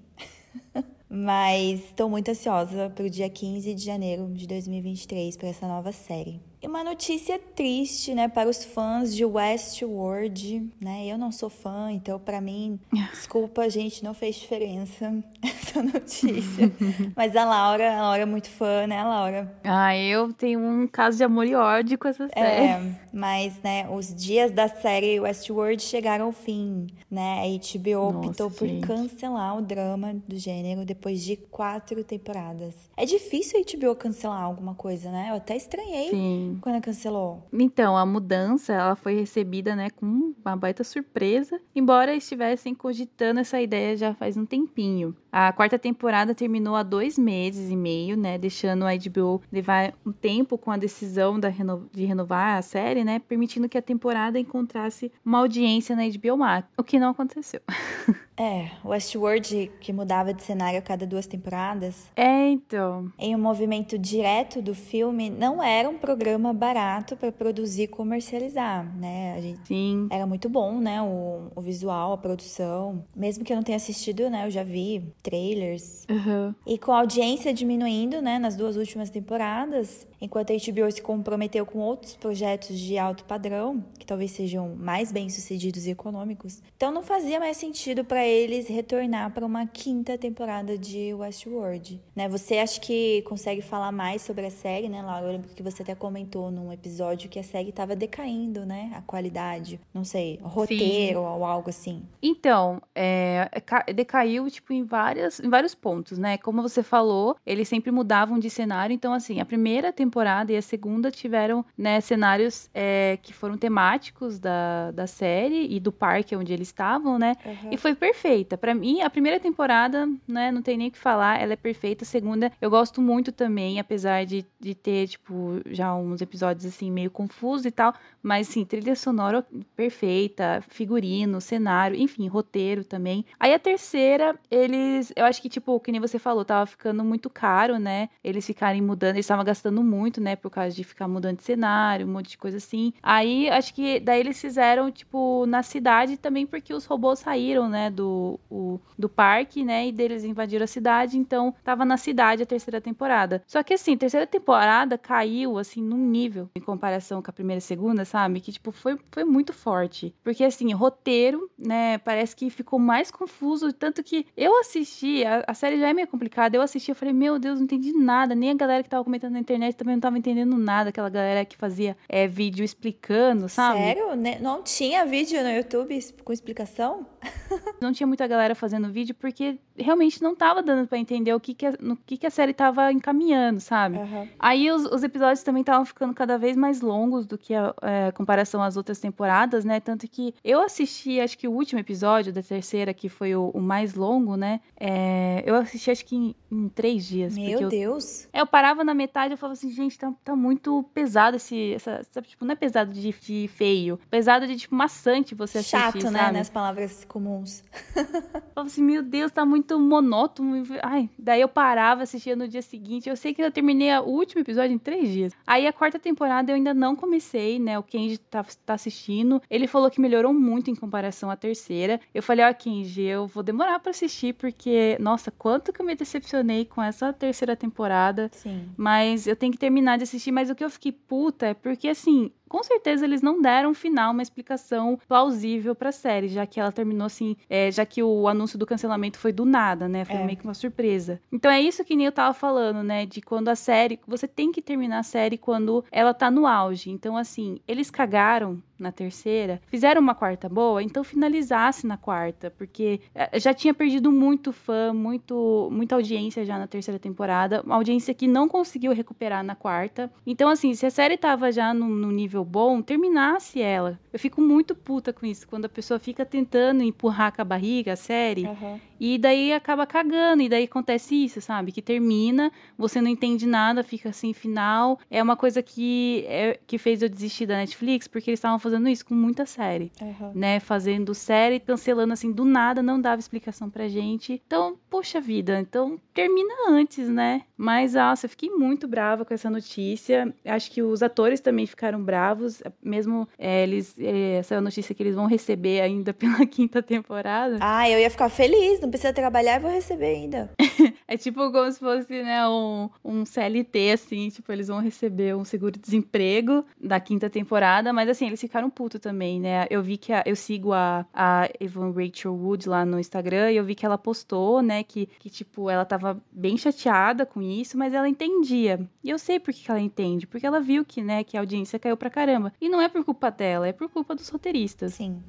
(laughs) Mas estou muito ansiosa para o dia 15 de janeiro de 2023 para essa nova série. E uma notícia triste, né, para os fãs de Westworld, né? Eu não sou fã, então para mim, (laughs) desculpa, gente, não fez diferença (laughs) essa notícia. (laughs) Mas a Laura, a Laura é muito fã, né, Laura? Ah, eu tenho um caso de amor e ódio com essa é, série. É, mas, né, os dias da série Westworld chegaram ao fim, né? A HBO Nossa, optou gente. por cancelar o drama do gênero depois de quatro temporadas. É difícil a HBO cancelar alguma coisa, né? Eu até estranhei. Sim quando cancelou? Então, a mudança, ela foi recebida, né, com uma baita surpresa, embora estivessem cogitando essa ideia já faz um tempinho. A quarta temporada terminou há dois meses e meio, né, deixando a HBO levar um tempo com a decisão reno... de renovar a série, né, permitindo que a temporada encontrasse uma audiência na HBO Max, o que não aconteceu. (laughs) É, Westworld que mudava de cenário a cada duas temporadas. É, então. Em um movimento direto do filme, não era um programa barato para produzir e comercializar, né? A gente Sim. Era muito bom, né? O, o visual, a produção. Mesmo que eu não tenha assistido, né? Eu já vi trailers. Uhum. E com a audiência diminuindo, né? Nas duas últimas temporadas, enquanto a HBO se comprometeu com outros projetos de alto padrão, que talvez sejam mais bem sucedidos e econômicos. Então não fazia mais sentido para eles retornar para uma quinta temporada de Westworld. Né? Você acha que consegue falar mais sobre a série, né, Laura? Eu lembro que você até comentou num episódio que a série estava decaindo, né? A qualidade, não sei, roteiro Sim. ou algo assim. Então, é, decaiu, tipo, em, várias, em vários pontos, né? Como você falou, eles sempre mudavam de cenário. Então, assim, a primeira temporada e a segunda tiveram, né, cenários é, que foram temáticos da, da série e do parque onde eles estavam, né? Uhum. E foi perfeita. Para mim, a primeira temporada, né, não tem nem o que falar, ela é perfeita. A segunda, eu gosto muito também, apesar de, de ter, tipo, já uns episódios, assim, meio confusos e tal. Mas, assim, trilha sonora perfeita, figurino, cenário, enfim, roteiro também. Aí a terceira, eles, eu acho que, tipo, que nem você falou, tava ficando muito caro, né? Eles ficarem mudando, eles estavam gastando muito, né, por causa de ficar mudando de cenário, um monte de coisa assim. Aí, acho que daí eles fizeram, tipo, na cidade também porque os robôs saíram, né, do o, do parque, né? E deles invadiram a cidade, então tava na cidade a terceira temporada. Só que assim, terceira temporada caiu, assim, num nível, em comparação com a primeira e segunda, sabe? Que, tipo, foi, foi muito forte. Porque, assim, roteiro, né? Parece que ficou mais confuso, tanto que eu assisti, a, a série já é meio complicada, eu assisti, eu falei, meu Deus, não entendi nada, nem a galera que tava comentando na internet também não tava entendendo nada, aquela galera que fazia é, vídeo explicando, sabe? Sério? Não tinha vídeo no YouTube com explicação? (laughs) não tinha muita galera fazendo vídeo porque realmente não tava dando para entender o que que a, no que que a série tava encaminhando, sabe? Uhum. Aí os, os, episódios também estavam ficando cada vez mais longos do que a é, comparação às outras temporadas, né? Tanto que eu assisti, acho que o último episódio da terceira, que foi o, o mais longo, né? É, eu assisti acho que em, em três dias. Meu eu, Deus! É, eu parava na metade e falava assim, gente, tá, tá muito pesado esse. Essa, sabe, tipo, não é pesado de, de feio. Pesado de, tipo, maçante você assistir, Chato, sabe? né? Nas palavras comuns. (laughs) falava assim, meu Deus, tá muito monótono. Ai, daí eu parava, assistia no dia seguinte. Eu sei que eu terminei o último episódio em três dias. Aí a quarta temporada eu ainda não comecei, né? O Kenji tá, tá assistindo. Ele falou que melhorou muito em comparação à terceira. Eu falei, ó, oh, Kenji, eu vou demorar para assistir, porque, nossa, quanto que eu me decepcionei com essa terceira temporada. Sim. Mas eu tenho que terminar de assistir. Mas o que eu fiquei puta é porque, assim, com certeza eles não deram um final, uma explicação plausível pra série, já que ela terminou assim, é, já que o anúncio do cancelamento foi do nada, né? Foi é. meio que uma surpresa. Então é isso que nem eu tava falando, né? De quando a série. Você tem que terminar a série quando ela tá no auge. Então, assim, eles cagaram na terceira, fizeram uma quarta boa, então finalizasse na quarta, porque é, já tinha perdido muito fã, muito, muita audiência já na terceira temporada, uma audiência que não conseguiu recuperar na quarta. Então, assim, se a série tava já no, no nível nível bom, terminasse ela. Eu fico muito puta com isso, quando a pessoa fica tentando empurrar com a barriga a série, uhum. e daí acaba cagando, e daí acontece isso, sabe? Que termina, você não entende nada, fica assim, final. É uma coisa que, é, que fez eu desistir da Netflix, porque eles estavam fazendo isso com muita série, uhum. né? Fazendo série, cancelando assim, do nada, não dava explicação pra gente. Então, poxa vida, então termina antes, né? Mas, nossa, eu fiquei muito brava com essa notícia. Acho que os atores também ficaram bravos, mesmo é, eles. É, essa é a notícia que eles vão receber ainda (laughs) pela quinta temporada. Ah, eu ia ficar feliz, não precisa trabalhar, e vou receber ainda. (laughs) é tipo como se fosse, né, um, um CLT, assim, tipo, eles vão receber um seguro-desemprego da quinta temporada, mas assim, eles ficaram puto também, né? Eu vi que a, eu sigo a, a Evan Rachel Wood lá no Instagram e eu vi que ela postou, né, que, que tipo, ela tava bem chateada com isso, mas ela entendia. E eu sei por que ela entende, porque ela viu que, né, que a audiência caiu pra caramba. E não é por culpa dela, é por culpa dos roteiristas. Sim.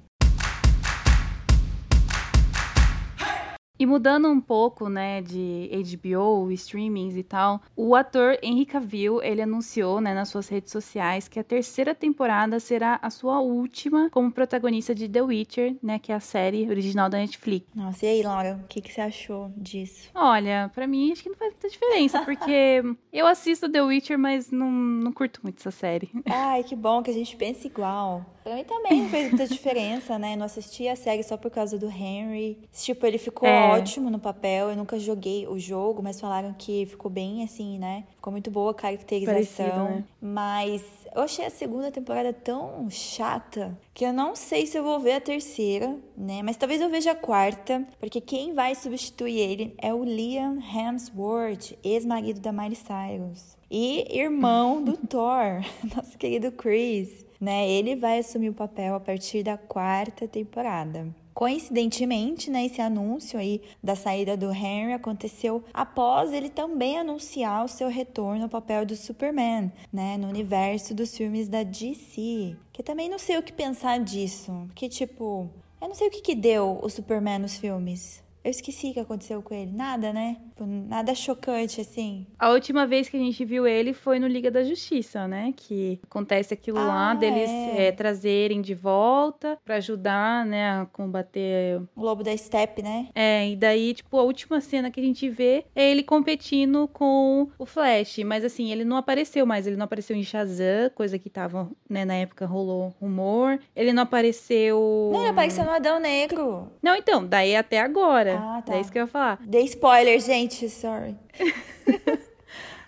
E mudando um pouco, né, de HBO, streamings e tal, o ator Henry Cavill, ele anunciou, né, nas suas redes sociais que a terceira temporada será a sua última como protagonista de The Witcher, né, que é a série original da Netflix. Nossa, e aí, Laura, o que, que você achou disso? Olha, para mim acho que não faz muita diferença, porque (laughs) eu assisto The Witcher, mas não, não curto muito essa série. Ai, que bom que a gente pensa igual. Pra mim também não fez muita diferença, né? Eu não assisti a série só por causa do Henry. Tipo, ele ficou é. ótimo no papel. Eu nunca joguei o jogo, mas falaram que ficou bem assim, né? Ficou muito boa a caracterização. Parecido, né? Mas eu achei a segunda temporada tão chata que eu não sei se eu vou ver a terceira, né? Mas talvez eu veja a quarta, porque quem vai substituir ele é o Liam Hemsworth, ex-marido da Miley Cyrus. E irmão do (laughs) Thor, (laughs) nosso querido Chris né? Ele vai assumir o papel a partir da quarta temporada. Coincidentemente, né, esse anúncio aí da saída do Henry aconteceu após ele também anunciar o seu retorno ao papel do Superman, né, no universo dos filmes da DC. Que também não sei o que pensar disso, porque tipo, eu não sei o que que deu o Superman nos filmes. Eu esqueci o que aconteceu com ele. Nada, né? Nada chocante, assim. A última vez que a gente viu ele foi no Liga da Justiça, né? Que acontece aquilo ah, lá deles é. É, trazerem de volta para ajudar, né, a combater. O Lobo da Steppe, né? É, e daí, tipo, a última cena que a gente vê é ele competindo com o Flash. Mas assim, ele não apareceu mais. Ele não apareceu em Shazam, coisa que tava, né, na época rolou rumor. Ele não apareceu. Não, ele apareceu no Adão Negro. Não, então, daí até agora. Ah, tá. É isso que eu ia falar. Dei spoiler, gente, sorry. (laughs)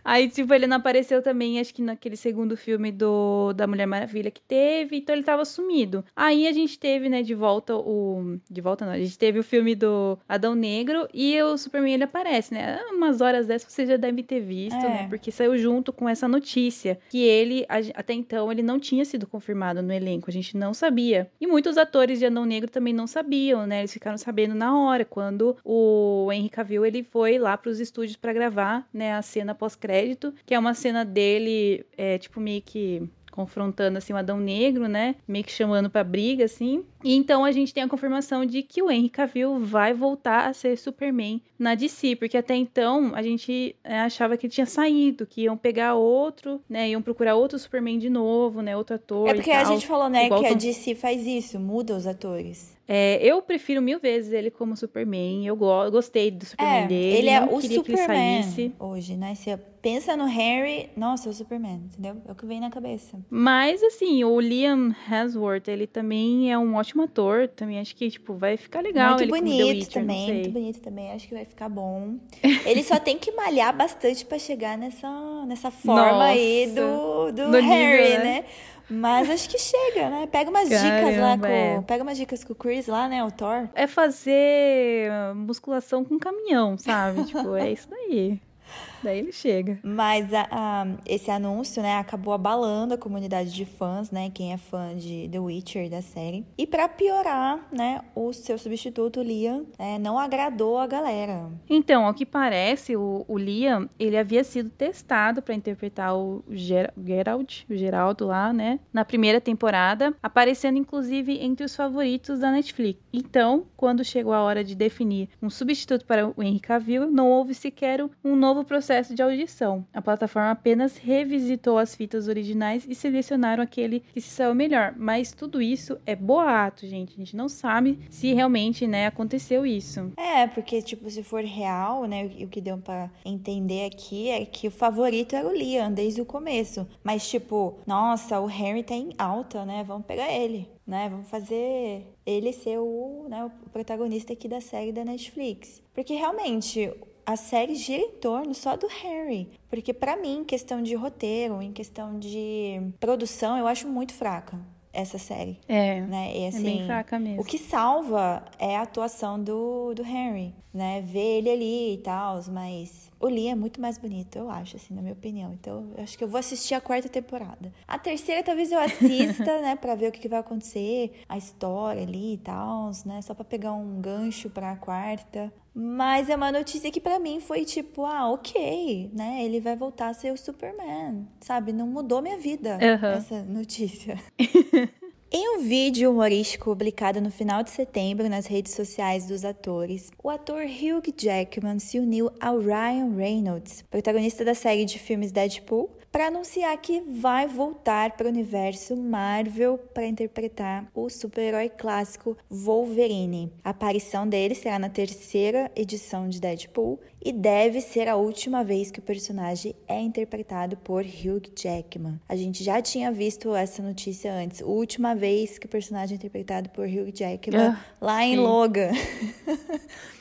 Aí, tipo, ele não apareceu também, acho que naquele segundo filme do da Mulher Maravilha que teve, então ele tava sumido. Aí a gente teve, né, de volta o. De volta não, a gente teve o filme do Adão Negro e o Superman ele aparece, né? Umas horas dessas você já deve ter visto, é. né? Porque saiu junto com essa notícia que ele, até então, ele não tinha sido confirmado no elenco, a gente não sabia. E muitos atores de Adão Negro também não sabiam, né? Eles ficaram sabendo na hora, quando o Henry Cavill ele foi lá para os estúdios para gravar, né, a cena pós-crédito crédito, que é uma cena dele, é, tipo, meio que confrontando assim o Adão Negro, né? Meio que chamando para briga assim. E então a gente tem a confirmação de que o Henry Cavill vai voltar a ser Superman na DC, porque até então a gente é, achava que ele tinha saído, que iam pegar outro, né? Iam procurar outro Superman de novo, né? Outro ator. É porque a gente falou, né, que a DC faz isso, muda os atores. É, eu prefiro mil vezes ele como Superman. Eu, go gostei do Superman é, dele. Ele é o Superman hoje, né? Você pensa no Harry, nossa, é o Superman, entendeu? É o que vem na cabeça. Mas, assim, o Liam Hemsworth, ele também é um ótimo ator. Também acho que, tipo, vai ficar legal. Muito bonito Witcher, também, muito bonito também. Acho que vai ficar bom. ele só tem que malhar bastante para chegar nessa, nessa forma nossa, aí do, do Harry, nível, né? né? Mas acho que chega, né? Pega umas Caramba, dicas lá com. É. Pega umas dicas com o Chris lá, né? O Thor. É fazer musculação com caminhão, sabe? tipo, é isso daí. (laughs) Daí ele chega. Mas a, a, esse anúncio, né, acabou abalando a comunidade de fãs, né, quem é fã de The Witcher da série. E para piorar, né, o seu substituto Liam é, não agradou a galera. Então, ao que parece, o, o Liam ele havia sido testado para interpretar o Ger Geralt, o Geraldo lá, né, na primeira temporada, aparecendo inclusive entre os favoritos da Netflix. Então, quando chegou a hora de definir um substituto para o Henry Cavill, não houve sequer um novo processo processo de audição. A plataforma apenas revisitou as fitas originais e selecionaram aquele que se saiu melhor. Mas tudo isso é boato, gente. A gente não sabe se realmente, né, aconteceu isso. É, porque, tipo, se for real, né, o que deu para entender aqui é que o favorito era o Liam desde o começo. Mas, tipo, nossa, o Harry tá em alta, né? Vamos pegar ele né? Vamos fazer ele ser o, né, o protagonista aqui da série da Netflix. Porque realmente a série gira em torno só do Harry. Porque para mim, em questão de roteiro, em questão de produção, eu acho muito fraca essa série. É. Né? E, assim, é bem assim, fraca mesmo. O que salva é a atuação do, do Harry, né? Ver ele ali e tal, mas o Lee é muito mais bonito, eu acho, assim, na minha opinião. Então, eu acho que eu vou assistir a quarta temporada. A terceira, talvez eu assista, (laughs) né, pra ver o que, que vai acontecer, a história ali e tal, né, só pra pegar um gancho pra quarta. Mas é uma notícia que para mim foi tipo, ah, ok, né? Ele vai voltar a ser o Superman, sabe? Não mudou minha vida uhum. essa notícia. (laughs) Em um vídeo humorístico publicado no final de setembro nas redes sociais dos atores, o ator Hugh Jackman se uniu ao Ryan Reynolds, protagonista da série de filmes Deadpool, para anunciar que vai voltar para o universo Marvel para interpretar o super-herói clássico Wolverine. A aparição dele será na terceira edição de Deadpool e deve ser a última vez que o personagem é interpretado por Hugh Jackman. A gente já tinha visto essa notícia antes, a última vez que o personagem é interpretado por Hugh Jackman ah, lá em sim. Logan. (laughs)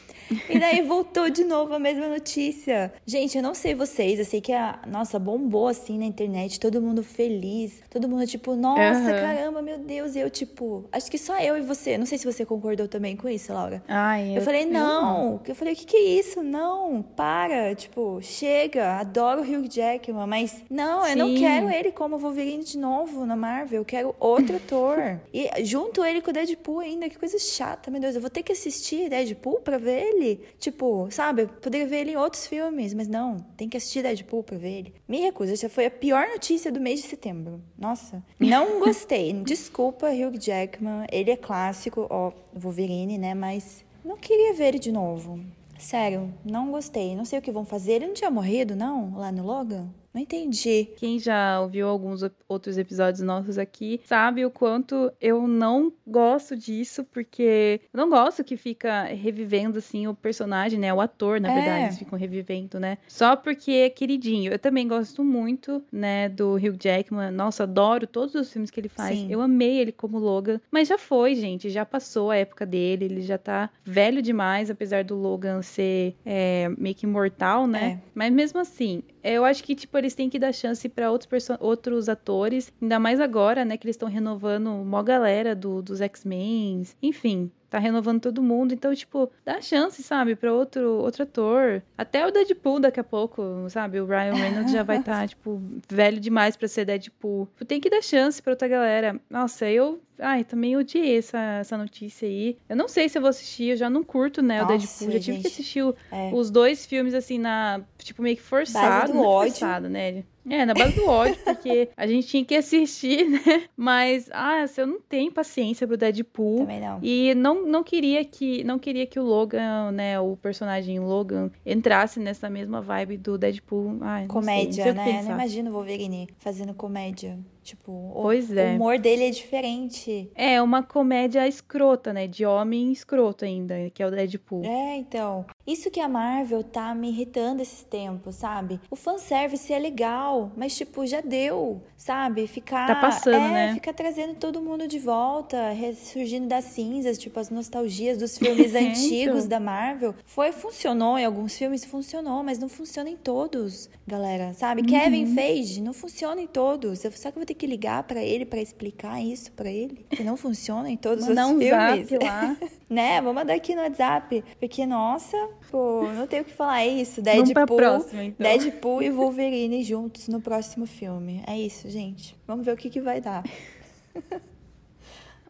E daí voltou de novo a mesma notícia. Gente, eu não sei vocês, eu sei que a nossa bombou assim na internet, todo mundo feliz, todo mundo tipo, nossa, uhum. caramba, meu Deus, e eu tipo, acho que só eu e você. Não sei se você concordou também com isso, Laura. Ai, eu, eu falei, não. Eu falei, o que que é isso? Não, para, tipo, chega, adoro o Hugh Jackman, mas não, Sim. eu não quero ele como Wolverine de novo na Marvel, eu quero outro (laughs) ator. E junto ele com o Deadpool ainda, que coisa chata, meu Deus, eu vou ter que assistir Deadpool pra ver ele ele. Tipo, sabe? Eu poderia ver ele em outros filmes, mas não, tem que assistir Deadpool pra ver ele. Me recuso, essa foi a pior notícia do mês de setembro. Nossa, não (laughs) gostei. Desculpa, Hugh Jackman, ele é clássico, ó, Wolverine, né? Mas não queria ver ele de novo. Sério, não gostei. Não sei o que vão fazer. Ele não tinha morrido, não, lá no Logan? Não entendi. Quem já ouviu alguns outros episódios nossos aqui sabe o quanto eu não gosto disso, porque eu não gosto que fica revivendo assim o personagem, né? O ator, na é. verdade, eles ficam revivendo, né? Só porque é queridinho. Eu também gosto muito, né, do Hugh Jackman. Nossa, adoro todos os filmes que ele faz. Sim. Eu amei ele como Logan, mas já foi, gente, já passou a época dele, ele já tá velho demais, apesar do Logan ser é, meio que imortal, né? É. Mas mesmo assim, eu acho que, tipo, eles têm que dar chance para outros, outros atores, ainda mais agora, né, que eles estão renovando uma galera do, dos X-Men, enfim, tá renovando todo mundo, então, tipo, dá chance, sabe, para outro, outro ator. Até o Deadpool daqui a pouco, sabe? O Ryan Reynolds já vai estar, tá, (laughs) tipo, velho demais para ser Deadpool. Tipo, tem que dar chance pra outra galera. Nossa, eu Ai, também odiei essa, essa notícia aí. Eu não sei se eu vou assistir, eu já não curto, né, Nossa, o Deadpool. Já tive que assistir é. os dois filmes, assim, na. Tipo, meio que forçado. Base do ódio. Forçado, né? É, na base do ódio, porque a gente tinha que assistir, (laughs) né? Mas, ah, assim, eu não tenho paciência pro Deadpool. Também não. E não, não queria que não queria que o Logan, né, o personagem Logan, entrasse nessa mesma vibe do Deadpool. Ai, comédia, sei, não né? Não imagino o Wolverine fazendo comédia. Tipo, pois o, é. o humor dele é diferente. É, uma comédia escrota, né? De homem escroto ainda, que é o Deadpool. É, então. Isso que a Marvel tá me irritando esses tempos, sabe? O fanservice é legal, mas, tipo, já deu, sabe? Ficar. Tá passando, é, né? Ficar trazendo todo mundo de volta, ressurgindo das cinzas, tipo, as nostalgias dos filmes (laughs) antigos então. da Marvel. Foi, funcionou em alguns filmes, funcionou, mas não funciona em todos, galera, sabe? Uhum. Kevin Feige não funciona em todos. Será que eu vou ter que ligar para ele para explicar isso para ele? Que não funciona em todos Mandar os um filmes. Zap lá. (laughs) né? Vou mandar aqui no WhatsApp. Porque, nossa, pô, não tenho o que falar. É isso. Deadpool, próxima, então. Deadpool e Wolverine juntos no próximo filme. É isso, gente. Vamos ver o que, que vai dar. (laughs)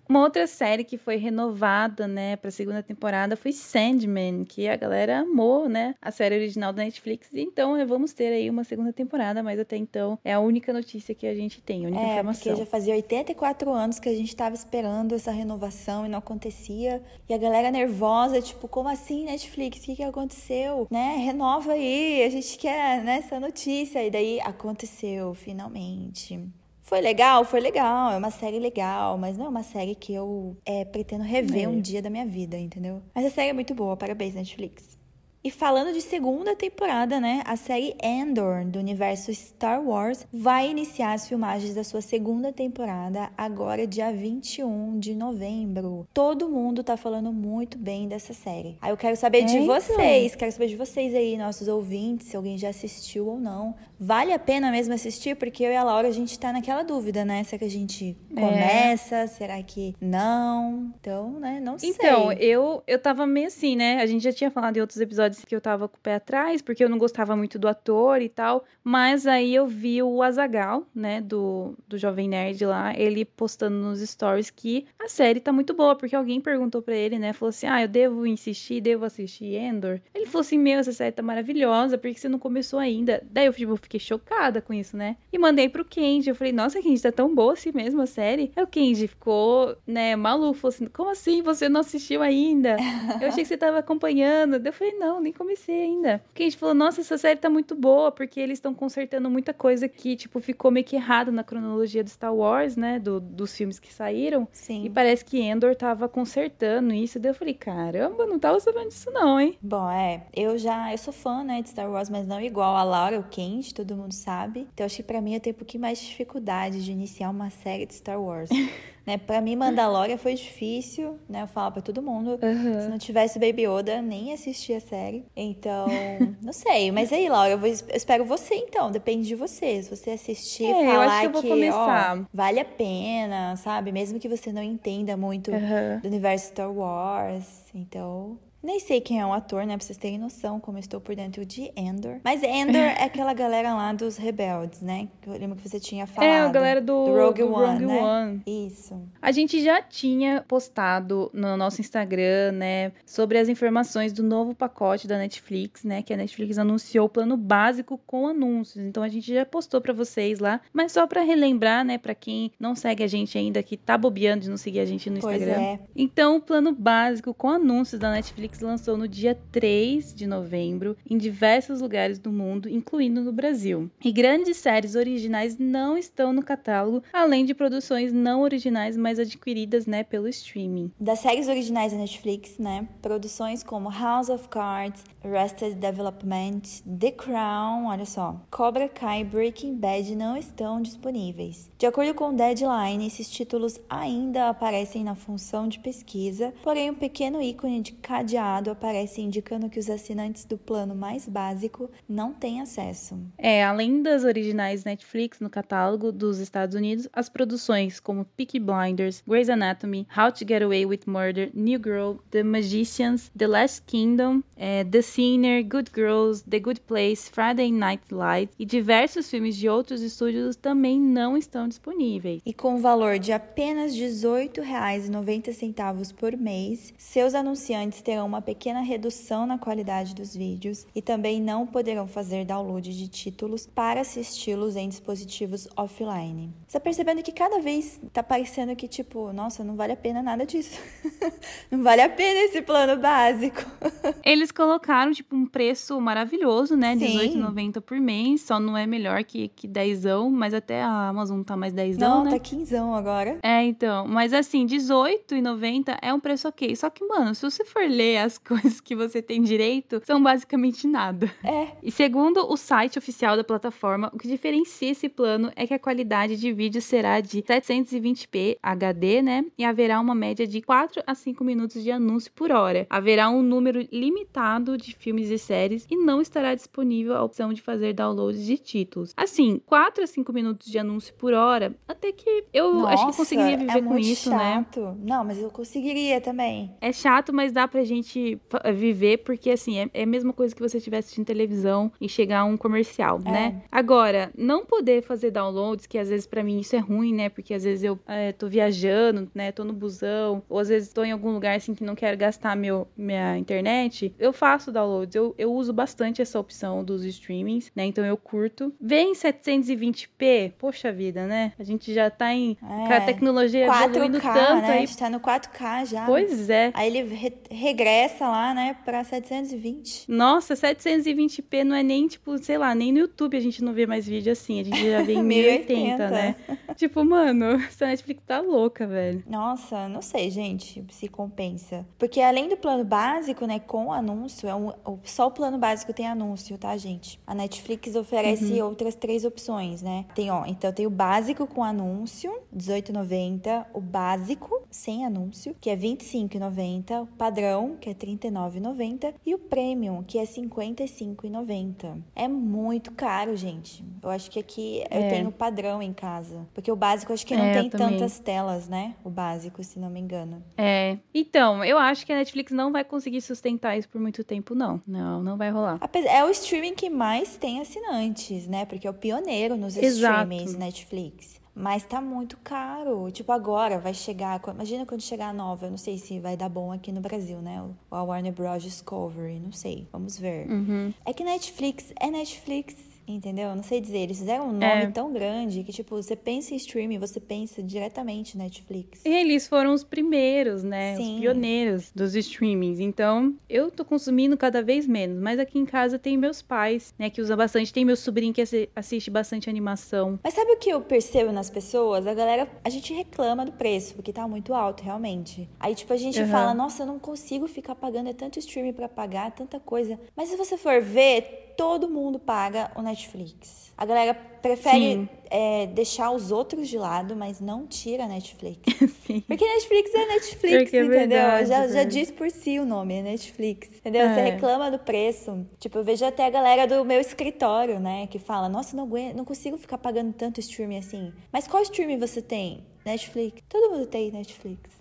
Uma outra série que foi renovada, né, pra segunda temporada foi Sandman, que a galera amou, né, a série original da Netflix. Então, é, vamos ter aí uma segunda temporada, mas até então é a única notícia que a gente tem, a única é, informação. porque já fazia 84 anos que a gente tava esperando essa renovação e não acontecia. E a galera nervosa, tipo, como assim, Netflix? O que que aconteceu? Né? Renova aí, a gente quer né, essa notícia. E daí aconteceu, finalmente. Foi legal, foi legal, é uma série legal, mas não é uma série que eu é, pretendo rever é. um dia da minha vida, entendeu? Mas a série é muito boa, parabéns, Netflix. E falando de segunda temporada, né? A série Andor, do universo Star Wars, vai iniciar as filmagens da sua segunda temporada agora, dia 21 de novembro. Todo mundo tá falando muito bem dessa série. Aí eu quero saber de vocês, quero saber de vocês aí, nossos ouvintes, se alguém já assistiu ou não. Vale a pena mesmo assistir? Porque eu e a Laura, a gente tá naquela dúvida, né? Será que a gente é. começa? É. Será que não? Então, né? Não sei. Então, eu, eu tava meio assim, né? A gente já tinha falado em outros episódios que eu tava com o pé atrás, porque eu não gostava muito do ator e tal. Mas aí eu vi o Azagal, né? Do, do Jovem Nerd lá, ele postando nos stories que a série tá muito boa, porque alguém perguntou para ele, né? Falou assim: ah, eu devo insistir, devo assistir Endor? Ele falou assim: meu, essa série tá maravilhosa, porque você não começou ainda. Daí eu, tipo, fiquei chocada com isso, né? E mandei pro Kenji. Eu falei, nossa, Kenji, tá tão boa assim mesmo a série. Aí o Kenji ficou, né, maluco. Falou assim, como assim você não assistiu ainda? (laughs) Eu achei que você tava acompanhando. Eu falei, não, nem comecei ainda. O Kenji falou, nossa, essa série tá muito boa, porque eles estão consertando muita coisa que, tipo, ficou meio que errado na cronologia do Star Wars, né? Do, dos filmes que saíram. Sim. E parece que Endor tava consertando isso. Daí eu falei, caramba, não tava sabendo disso não, hein? Bom, é, eu já, eu sou fã, né, de Star Wars, mas não igual a Laura, o Kenji, todo mundo sabe. Então, acho que pra mim eu tenho um pouquinho mais de dificuldade de iniciar uma série de Star Wars. (laughs) né? Pra mim, Mandalorian foi difícil, né? Eu falo pra todo mundo. Uhum. Se não tivesse Baby Yoda, nem assistia a série. Então, (laughs) não sei. Mas aí, Laura, eu, vou, eu espero você então. Depende de você. Se você assistir é, falar que, que ó, vale a pena, sabe? Mesmo que você não entenda muito uhum. do universo Star Wars. Então, nem sei quem é o ator, né? Pra vocês terem noção como eu estou por dentro de Endor. Mas Endor é aquela galera lá dos rebeldes, né? Que eu lembro que você tinha falado. É, a galera do, do Rogue, do One, Rogue né? One. Isso. A gente já tinha postado no nosso Instagram, né? Sobre as informações do novo pacote da Netflix, né? Que a Netflix anunciou o plano básico com anúncios. Então a gente já postou para vocês lá. Mas só para relembrar, né? Para quem não segue a gente ainda, que tá bobeando de não seguir a gente no pois Instagram. É. Então o plano básico com anúncios da Netflix lançou no dia 3 de novembro em diversos lugares do mundo, incluindo no Brasil. E grandes séries originais não estão no catálogo, além de produções não originais, mas adquiridas, né, pelo streaming. Das séries originais da Netflix, né, produções como House of Cards, Arrested Development, The Crown, olha só, Cobra Kai Breaking Bad não estão disponíveis. De acordo com o Deadline, esses títulos ainda aparecem na função de pesquisa, porém um pequeno ícone de cadeado aparece indicando que os assinantes do plano mais básico não têm acesso. É, além das originais Netflix no catálogo dos Estados Unidos, as produções como Peaky Blinders, Grey's Anatomy, How to Get Away with Murder, New Girl, The Magicians, The Last Kingdom, é, The Sinner, Good Girls, The Good Place, Friday Night Lights e diversos filmes de outros estúdios também não estão disponíveis. E com o valor de apenas R$ 18,90 por mês, seus anunciantes terão uma pequena redução na qualidade dos vídeos e também não poderão fazer download de títulos para assisti-los em dispositivos offline. Você tá percebendo que cada vez tá parecendo que, tipo, nossa, não vale a pena nada disso. (laughs) não vale a pena esse plano básico. (laughs) Eles colocaram, tipo, um preço maravilhoso, né? R$18,90 por mês. Só não é melhor que, que 10, mas até a Amazon tá mais 10, não, né? tá 15 agora. É, então. Mas assim, R$18,90 é um preço ok. Só que, mano, se você for ler (laughs) as coisas que você tem direito, são basicamente nada. É. E segundo o site oficial da plataforma, o que diferencia esse plano é que a qualidade de vídeo será de 720p HD, né? E haverá uma média de 4 a 5 minutos de anúncio por hora. Haverá um número limitado de filmes e séries e não estará disponível a opção de fazer downloads de títulos. Assim, 4 a 5 minutos de anúncio por hora, até que eu Nossa, acho que conseguiria viver é com isso, chato. né? Não, mas eu conseguiria também. É chato, mas dá pra gente gente viver, porque assim, é, é, a mesma coisa que você tivesse assistindo televisão e chegar um comercial, é. né? Agora, não poder fazer downloads, que às vezes para mim isso é ruim, né? Porque às vezes eu é, tô viajando, né? Tô no busão, ou às vezes tô em algum lugar assim que não quero gastar meu, minha internet, eu faço downloads. Eu, eu uso bastante essa opção dos streamings, né? Então eu curto. Vem 720p, poxa vida, né? A gente já tá em. É, a tecnologia 4K, evoluindo tanto né? aí. A gente tá no 4K já. Pois é. Aí ele re regressa lá, né, pra 720. Nossa, 720p não é nem, tipo, sei lá, nem no YouTube a gente não vê mais vídeo assim. A gente já vê em (laughs) 1080, né? tipo, mano, essa Netflix tá louca, velho. Nossa, não sei, gente, se compensa. Porque além do plano básico, né, com anúncio, é um, só o plano básico tem anúncio, tá, gente? A Netflix oferece uhum. outras três opções, né? Tem, ó, então tem o básico com anúncio, R$18,90. O básico, sem anúncio, que é R$25,90. O padrão, que é R$39,90. E o premium, que é R$55,90. É muito caro, gente. Eu acho que aqui é. eu tenho o padrão em casa. Porque o básico, acho que não é, tem tantas telas, né? O básico, se não me engano. É. Então, eu acho que a Netflix não vai conseguir sustentar isso por muito tempo, não. Não, não vai rolar. É o streaming que mais tem assinantes, né? Porque é o pioneiro nos Exato. streamings Netflix. Mas tá muito caro. Tipo, agora vai chegar. Imagina quando chegar a nova. Eu não sei se vai dar bom aqui no Brasil, né? O a Warner Bros. Discovery. Não sei. Vamos ver. Uhum. É que Netflix é Netflix. Entendeu? Não sei dizer. Eles fizeram um nome é. tão grande que, tipo, você pensa em streaming, você pensa diretamente Netflix. E eles foram os primeiros, né? Sim. Os pioneiros dos streamings. Então, eu tô consumindo cada vez menos. Mas aqui em casa tem meus pais, né? Que usam bastante. Tem meu sobrinho que assiste bastante animação. Mas sabe o que eu percebo nas pessoas? A galera, a gente reclama do preço, porque tá muito alto, realmente. Aí, tipo, a gente uhum. fala, nossa, eu não consigo ficar pagando, é tanto streaming para pagar, tanta coisa. Mas se você for ver, todo mundo paga o Netflix. A galera prefere é, deixar os outros de lado, mas não tira a Netflix. (laughs) Sim. Porque Netflix é Netflix, é entendeu? Verdade, já, já diz por si o nome, é Netflix. Entendeu? É. Você reclama do preço. Tipo, eu vejo até a galera do meu escritório, né? Que fala, nossa, não aguento, não consigo ficar pagando tanto streaming assim. Mas qual streaming você tem? Netflix. Todo mundo tem Netflix.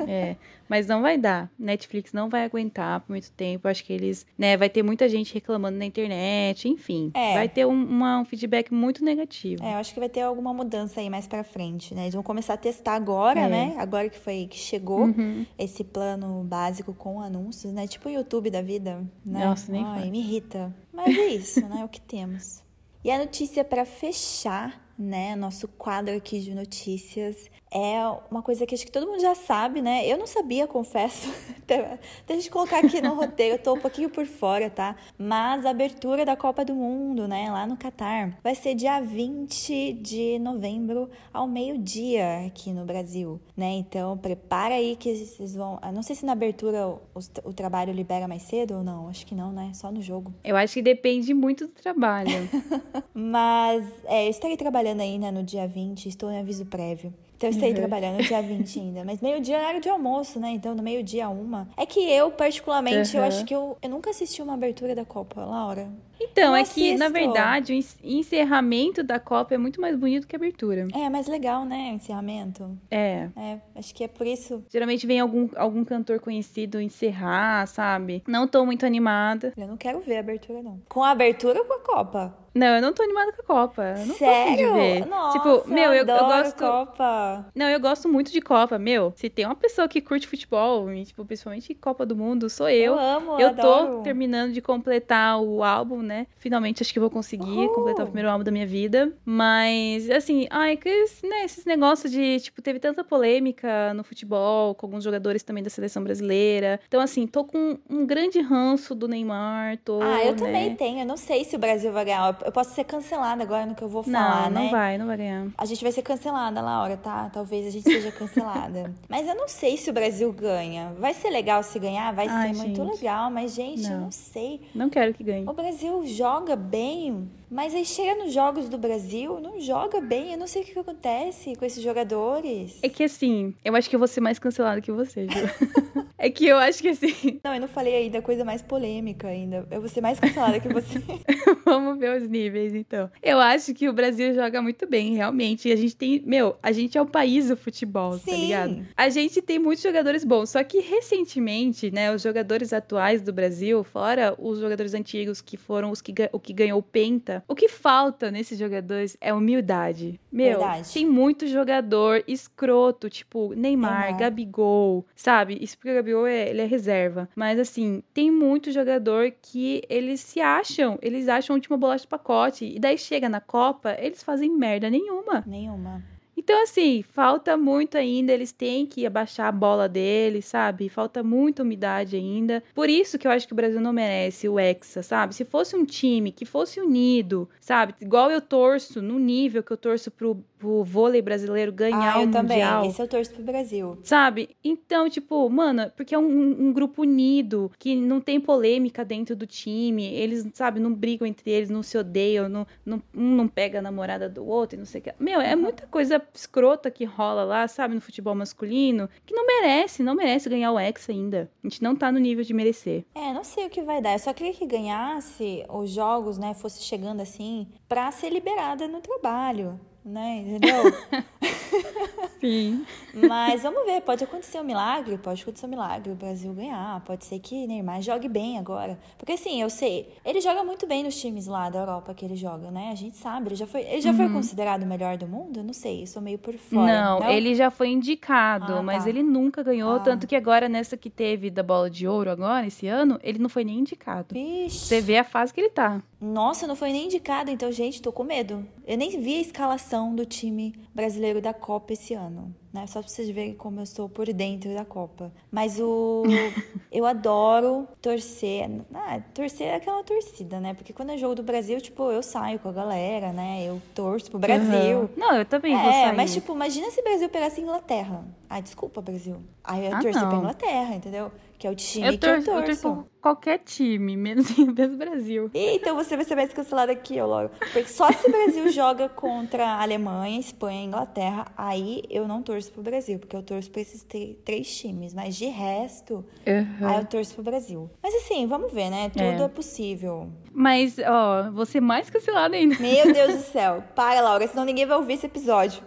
É, (laughs) mas não vai dar. Netflix não vai aguentar por muito tempo. Acho que eles, né, vai ter muita gente reclamando na internet, enfim. É. Vai ter um, uma, um feedback muito negativo. É, eu acho que vai ter alguma mudança aí mais pra frente, né? Eles vão começar a testar agora, é. né? Agora que foi que chegou uhum. esse plano básico com anúncios, né? Tipo o YouTube da vida, né? Nossa, nem Ai, me irrita. Mas é isso, né? É o que temos. E a notícia para fechar, né? Nosso quadro aqui de notícias é uma coisa que acho que todo mundo já sabe, né? Eu não sabia, confesso. (laughs) Deixa a gente colocar aqui no roteiro, eu tô um pouquinho por fora, tá? Mas a abertura da Copa do Mundo, né, lá no Catar, vai ser dia 20 de novembro ao meio-dia aqui no Brasil, né? Então, prepara aí que vocês vão. não sei se na abertura o, o, trabalho libera mais cedo ou não. Acho que não, né? Só no jogo. Eu acho que depende muito do trabalho. (laughs) Mas, é, eu estarei trabalhando ainda no dia 20, estou em aviso prévio. Então eu estarei uhum. trabalhando dia 20 ainda. Mas meio-dia é horário de almoço, né? Então, no meio-dia, uma. É que eu, particularmente, uhum. eu acho que eu, eu nunca assisti uma abertura da Copa, Laura. Então, é que, na verdade, o encerramento da Copa é muito mais bonito que a abertura. É, mais legal, né? O encerramento. É. É, acho que é por isso. Geralmente vem algum, algum cantor conhecido encerrar, sabe? Não tô muito animada. Eu não quero ver a abertura, não. Com a abertura ou com a Copa? Não, eu não tô animada com a Copa. Eu não Sério? ver. Nossa, tipo, meu, eu, eu gosto. Copa. Não, eu gosto muito de Copa. Meu, se tem uma pessoa que curte futebol, e, tipo, principalmente Copa do Mundo, sou eu. Eu amo, Eu adoro. tô terminando de completar o álbum, né? Finalmente acho que vou conseguir uh. completar o primeiro álbum da minha vida. Mas, assim, ai, que, né, esses negócios de, tipo, teve tanta polêmica no futebol, com alguns jogadores também da seleção brasileira. Então, assim, tô com um grande ranço do Neymar. Tô, ah, eu né? também tenho. Eu não sei se o Brasil vai ganhar. Eu posso ser cancelada agora no que eu vou falar, não, né? Não, vai, não vai ganhar. A gente vai ser cancelada, Laura, tá? Talvez a gente seja cancelada. (laughs) mas eu não sei se o Brasil ganha. Vai ser legal se ganhar? Vai Ai, ser gente. muito legal. Mas, gente, não. eu não sei. Não quero que ganhe. O Brasil joga bem Mas aí chega nos jogos do Brasil, não joga bem. Eu não sei o que acontece com esses jogadores. É que assim, eu acho que eu vou ser mais cancelada que você, Ju. (laughs) é que eu acho que assim. (laughs) Não, eu não falei aí da coisa mais polêmica ainda. Eu vou ser mais cancelada que você. (laughs) Vamos ver os níveis, então. Eu acho que o Brasil joga muito bem, realmente. E a gente tem. Meu, a gente é o país do futebol, tá Sim. tá ligado? A gente tem muitos jogadores bons. Só que recentemente, né, os jogadores atuais do Brasil, fora os jogadores antigos que foram os que, o que ganhou o Penta, o que falta nesses jogadores é humildade. Meu, Verdade. tem muito jogador escroto, tipo Neymar. Gabigol, sabe? Isso porque o Gabigol é, ele é reserva. Mas assim, tem muito jogador que eles se acham, eles acham a última bolacha do pacote. E daí chega na Copa, eles fazem merda nenhuma. Nenhuma. Então, assim, falta muito ainda, eles têm que abaixar a bola deles, sabe? Falta muita umidade ainda. Por isso que eu acho que o Brasil não merece o Hexa, sabe? Se fosse um time que fosse unido, sabe? Igual eu torço, no nível que eu torço pro, pro vôlei brasileiro ganhar ah, o Mundial. também. Esse eu torço pro Brasil. Sabe? Então, tipo, mano, porque é um, um, grupo unido, que não tem polêmica dentro do time, eles, sabe, não brigam entre eles, não se odeiam, não, não, um não pega a namorada do outro e não sei o que. Meu, é muita coisa escrota que rola lá, sabe, no futebol masculino, que não merece, não merece ganhar o Hexa ainda. A gente não tá no nível de merecer. É, não sei o que vai dar. Eu só queria que ganhasse os jogos, né, fosse chegando assim, pra ser liberada no trabalho né? Entendeu? (laughs) Sim. Mas vamos ver, pode acontecer um milagre, pode acontecer um milagre, o Brasil ganhar, pode ser que Neymar jogue bem agora. Porque assim, eu sei, ele joga muito bem nos times lá da Europa que ele joga, né? A gente sabe, ele já foi, ele já uhum. foi considerado o melhor do mundo? Eu não sei, sou meio por fora. Não, não? ele já foi indicado, ah, mas tá. ele nunca ganhou, ah. tanto que agora nessa que teve da bola de ouro agora, esse ano, ele não foi nem indicado. Vixe. Você vê a fase que ele tá. Nossa, não foi nem indicado, então, gente, tô com medo. Eu nem vi a escalação do time brasileiro da Copa esse ano né? Só pra vocês verem como eu sou por dentro da Copa. Mas o. (laughs) eu adoro torcer. Ah, torcer é aquela torcida, né? Porque quando é jogo do Brasil, tipo, eu saio com a galera, né? Eu torço pro Brasil. Uhum. Não, eu também é, vou sair. mas, tipo, imagina se o Brasil pegasse a Inglaterra. Ah, desculpa, Brasil. Aí eu ah, torci pra Inglaterra, entendeu? Que é o time eu que eu torço. Eu torço qualquer time, menos, (laughs) menos Brasil. Então você vai ser mais cancelado aqui, ó, logo. Porque só se o Brasil (laughs) joga contra a Alemanha, Espanha e Inglaterra, aí eu não torço pro Brasil, porque eu torço pra esses três times. Mas de resto, uhum. aí eu torço pro Brasil. Mas assim, vamos ver, né? Tudo é, é possível. Mas, ó, você mais cancelado ainda. Meu Deus do (laughs) céu. Para, Laura, senão ninguém vai ouvir esse episódio.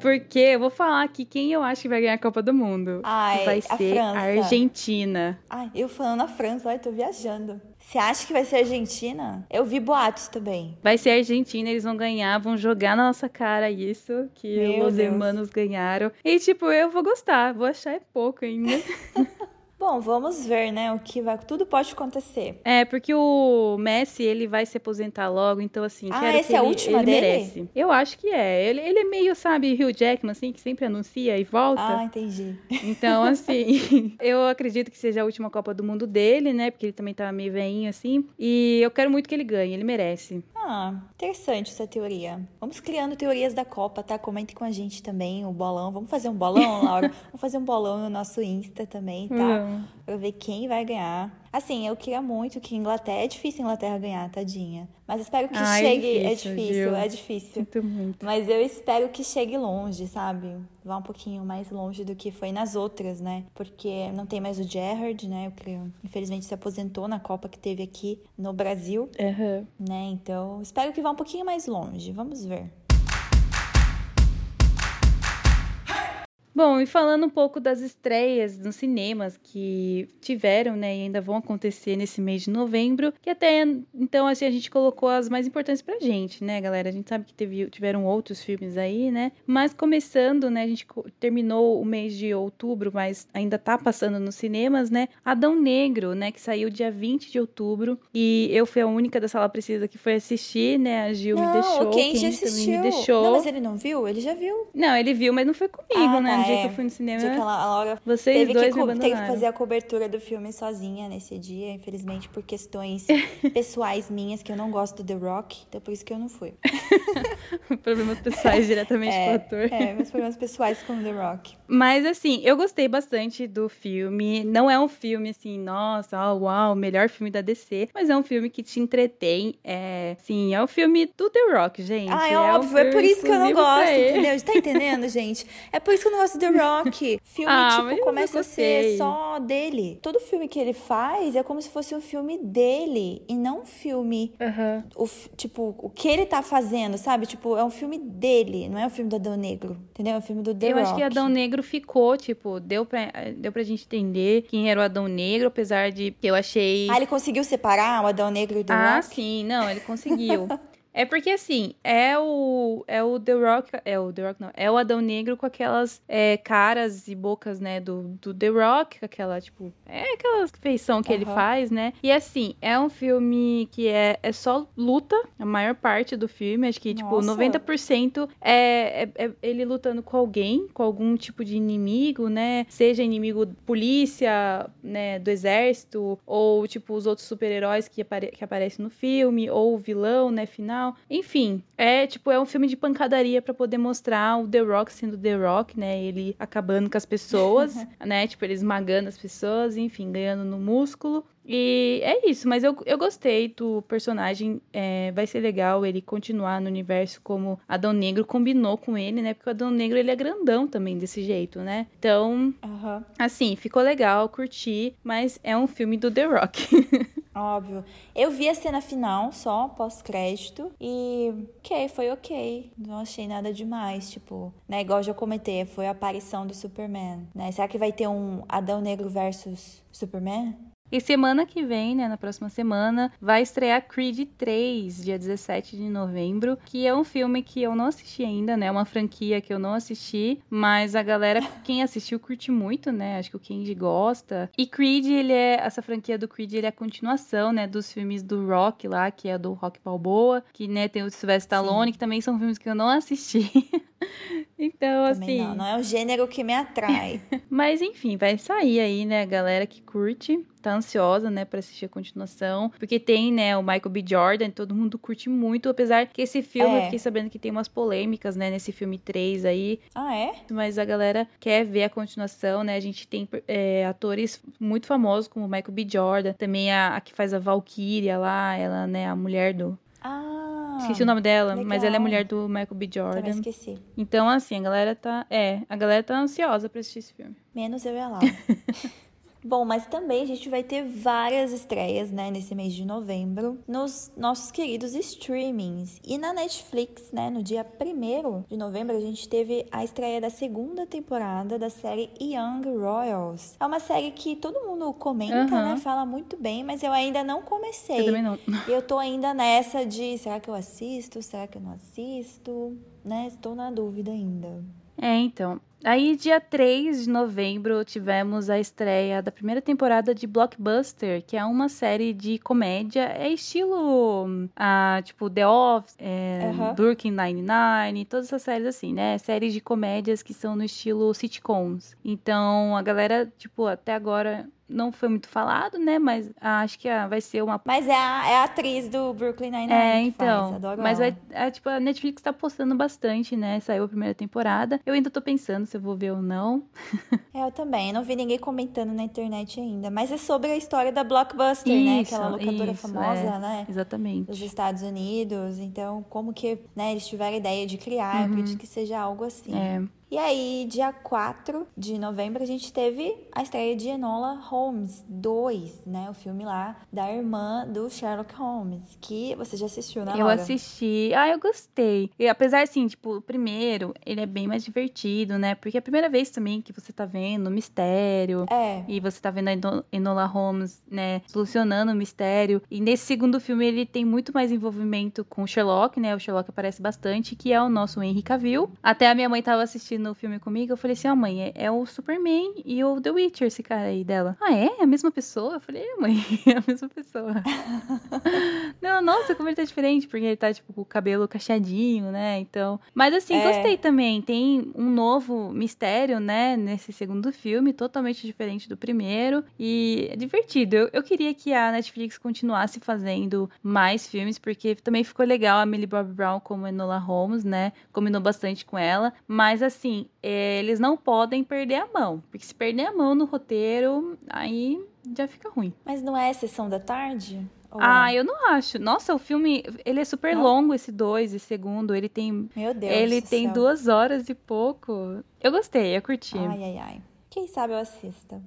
Porque eu vou falar aqui quem eu acho que vai ganhar a Copa do Mundo. Ai, vai ser a, a Argentina. Ai, eu falando a França, ai, tô viajando. Você acha que vai ser a Argentina? Eu vi boatos também. Vai ser a Argentina, eles vão ganhar, vão jogar na nossa cara isso, que Meu os Deus. hermanos ganharam. E, tipo, eu vou gostar, vou achar é pouco ainda. (laughs) Bom, vamos ver, né? O que vai. Tudo pode acontecer. É, porque o Messi, ele vai se aposentar logo, então, assim. Ah, essa é a ele, última ele dele? Merece. Eu acho que é. Ele, ele é meio, sabe, Hugh Jackman, assim, que sempre anuncia e volta. Ah, entendi. Então, (laughs) assim, (laughs) eu acredito que seja a última Copa do Mundo dele, né? Porque ele também tá meio veinho, assim. E eu quero muito que ele ganhe, ele merece. Ah, interessante essa teoria. Vamos criando teorias da Copa, tá? Comente com a gente também o bolão. Vamos fazer um bolão, Laura? (laughs) Vamos fazer um bolão no nosso Insta também, tá? Uhum. Pra ver quem vai ganhar. Assim, eu queria muito que Inglaterra. É difícil Inglaterra ganhar, tadinha. Mas espero que ah, chegue. É difícil, é difícil. É difícil. Sinto muito. Mas eu espero que chegue longe, sabe? Vá um pouquinho mais longe do que foi nas outras, né? Porque não tem mais o Gerrard, né? Que infelizmente se aposentou na Copa que teve aqui no Brasil. Uhum. Né? Então, espero que vá um pouquinho mais longe. Vamos ver. Bom, e falando um pouco das estreias nos cinemas que tiveram, né, e ainda vão acontecer nesse mês de novembro, que até então assim, a gente colocou as mais importantes pra gente, né, galera? A gente sabe que teve, tiveram outros filmes aí, né? Mas começando, né, a gente terminou o mês de outubro, mas ainda tá passando nos cinemas, né? Adão Negro, né, que saiu dia 20 de outubro, e eu fui a única da sala precisa que foi assistir, né? A Gil não, me deixou, quem já assistiu. me deixou. Não, mas ele não viu? Ele já viu. Não, ele viu, mas não foi comigo, ah, né? Tá, dia que eu fui no cinema, dia que ela, a Laura vocês teve dois que, me teve que fazer a cobertura do filme sozinha nesse dia, infelizmente por questões (laughs) pessoais minhas, que eu não gosto do The Rock, então por isso que eu não fui. (laughs) Problemas pessoais diretamente com o É, ator. é, meus problemas pessoais com o The Rock. Mas assim, eu gostei bastante do filme. Não é um filme assim, nossa, oh, uau, melhor filme da DC. Mas é um filme que te entretém. É, sim, é o filme do The Rock, gente. Ah, é, um óbvio, é por isso que eu não gosto, entendeu? Tá entendendo, (laughs) gente? É por isso que eu não gosto The Rock. (laughs) Filme, Ah, tipo, começa a ser só dele. Todo filme que ele faz é como se fosse um filme dele e não um filme Aham. o, tipo, o que ele tá fazendo, sabe? Tipo, é um filme dele, não é um filme do Adão Negro, entendeu? É um filme do The Eu Rock. acho que Adão Negro ficou, tipo, deu pra, deu pra gente entender quem era o Adão Negro, apesar de que eu achei. Ah, ele conseguiu separar o Adão Negro e o The Ah, Rock? sim, não, ele conseguiu. (laughs) É porque assim, é o é o The Rock, é o The Rock não, é o Adão Negro com aquelas é, caras e bocas, né, do, do The Rock, aquela, tipo, é aquela feição que ele Aham. faz, né? E assim, é um filme que é, é só luta, a maior parte do filme, acho que, tipo, Nossa. 90% é, é, é ele lutando com alguém, com algum tipo de inimigo, né? Seja inimigo polícia, né, do exército, ou, tipo, os outros super-heróis que, apare que aparecem no filme, ou o vilão, né, final. Enfim, é, tipo, é um filme de pancadaria pra poder mostrar o The Rock sendo The Rock, né? Ele acabando com as pessoas, (laughs) né? Tipo, ele esmagando as pessoas, enfim, ganhando no músculo. E é isso, mas eu, eu gostei do personagem. é, vai ser legal ele continuar no universo como Adão Negro combinou com ele, né? Porque o Adão Negro ele é grandão também desse jeito, né? Então, Aham, assim, ficou legal, curti, mas é um filme do The Rock. (laughs) óbvio. Eu vi a cena final só, pós-crédito, e ok, foi ok. Não achei nada demais, tipo, né? Igual já comentei, foi a aparição do Superman, né? Será que vai ter um Adão Negro versus Superman? E semana que vem, né, na próxima semana, vai estrear Creed 3, dia 17 de novembro, que é um filme que eu não assisti ainda, né? Uma franquia que eu não assisti, mas a galera, quem assistiu, curte muito, né? Acho que o Kenji gosta. E Creed, ele é, essa franquia do Creed, ele é a continuação, né, dos filmes do Rock lá, que é do Rock Balboa, que, né, tem o Sylvester Stallone, que também são filmes que eu não assisti. (laughs) então, Também assim... não, não é o gênero que me atrai. (laughs) Mas enfim, vai sair aí, né, a galera que curte, tá ansiosa, né, pra assistir a continuação, porque tem, né, o Michael B. Jordan, todo mundo curte muito, apesar que esse filme, É. eu fiquei sabendo que tem umas polêmicas, né, nesse filme 3 aí, ah, é? mas a galera quer ver a continuação, né, a gente tem é, atores muito famosos, como o Michael B. Jordan, também a, a que faz a Valkyria lá, ela, né, a mulher do... Ah, Esqueci o nome dela, mas ela é legal. mulher do Michael B. também Jordan. esqueci. Então, assim, a galera tá... É, a galera tá ansiosa pra assistir esse filme. Menos eu e a Laura. (laughs) Bom, mas também a gente vai ter várias estreias, né, nesse mês de novembro, nos nossos queridos streamings. E na Netflix, né, no dia 1 de novembro, a gente teve a estreia da segunda temporada da série Young Royals. É uma série que todo mundo comenta, Aham. né, fala muito bem, mas eu ainda não comecei. Eu também não. E eu tô ainda nessa de será que eu assisto? Será que eu não assisto? Né? Estou na dúvida ainda. É, então. Aí, dia 3 de novembro, tivemos a estreia da primeira temporada de Blockbuster, que é uma série de comédia. É estilo, ah, tipo, The Office, é, Aham. Brooklyn Nine-Nine, todas essas séries assim, né? Séries de comédias que são no estilo sitcoms. Então, a galera, tipo, até agora não foi muito falado, né? Mas acho que vai ser uma Mas é a, é a atriz do Brooklyn Nine-Nine é, então. faz. Mas vai, é, tipo, a Netflix tá postando bastante, né? Saiu a primeira temporada. Eu ainda tô pensando se eu vou ver ou não. (laughs) É, eu também. Não vi ninguém comentando na internet ainda. Mas é sobre a história da Blockbuster, né? Isso, Aquela locadora isso, famosa, é. né? Exatamente. Dos Estados Unidos. Então, como que né, eles tiveram a ideia de criar? Eu acredito que seja algo assim. Uhum. É. E aí, dia 4 de novembro, a gente teve a estreia de Enola Holmes 2, né? O filme lá da irmã do Sherlock Holmes, que você já assistiu, né, Eu Laura? assisti. Ah, eu gostei. E apesar, assim, tipo, o primeiro, ele é bem mais divertido, né? Porque é a primeira vez também que você tá vendo o mistério. É, E você tá vendo a Eno- Enola Holmes, né, solucionando o mistério. E nesse segundo filme ele tem muito mais envolvimento com o Sherlock, né? O Sherlock aparece bastante, que é o nosso Henry Cavill. Até a minha mãe tava assistindo assistindo o filme comigo, eu falei assim, ó, oh, mãe, é, é, o Superman e o The Witcher, esse cara aí dela. Ah, é? É a mesma pessoa? Eu falei, é, mãe, (laughs) é a mesma pessoa. (laughs) Não, nossa, como ele tá diferente, porque ele tá, tipo, com o cabelo cacheadinho, né? Então. Mas assim, é. gostei também. Tem um novo mistério, né, nesse segundo filme, totalmente diferente do primeiro. E é divertido. Eu, eu queria que a Netflix continuasse fazendo mais filmes, porque também ficou legal a Millie Bob Brown como Enola Holmes, né? Combinou bastante com ela. Mas assim, é, eles não podem perder a mão. Porque se perder a mão no roteiro, aí já fica ruim. Mas não é sessão da tarde? ah, eu não acho. Nossa, o filme, ele é super não? longo, esse dois, esse segundo. Ele tem. Meu Deus. Ele tem céu. duas horas e pouco. Eu gostei, eu curti. Ai, ai, ai. Quem sabe eu assista.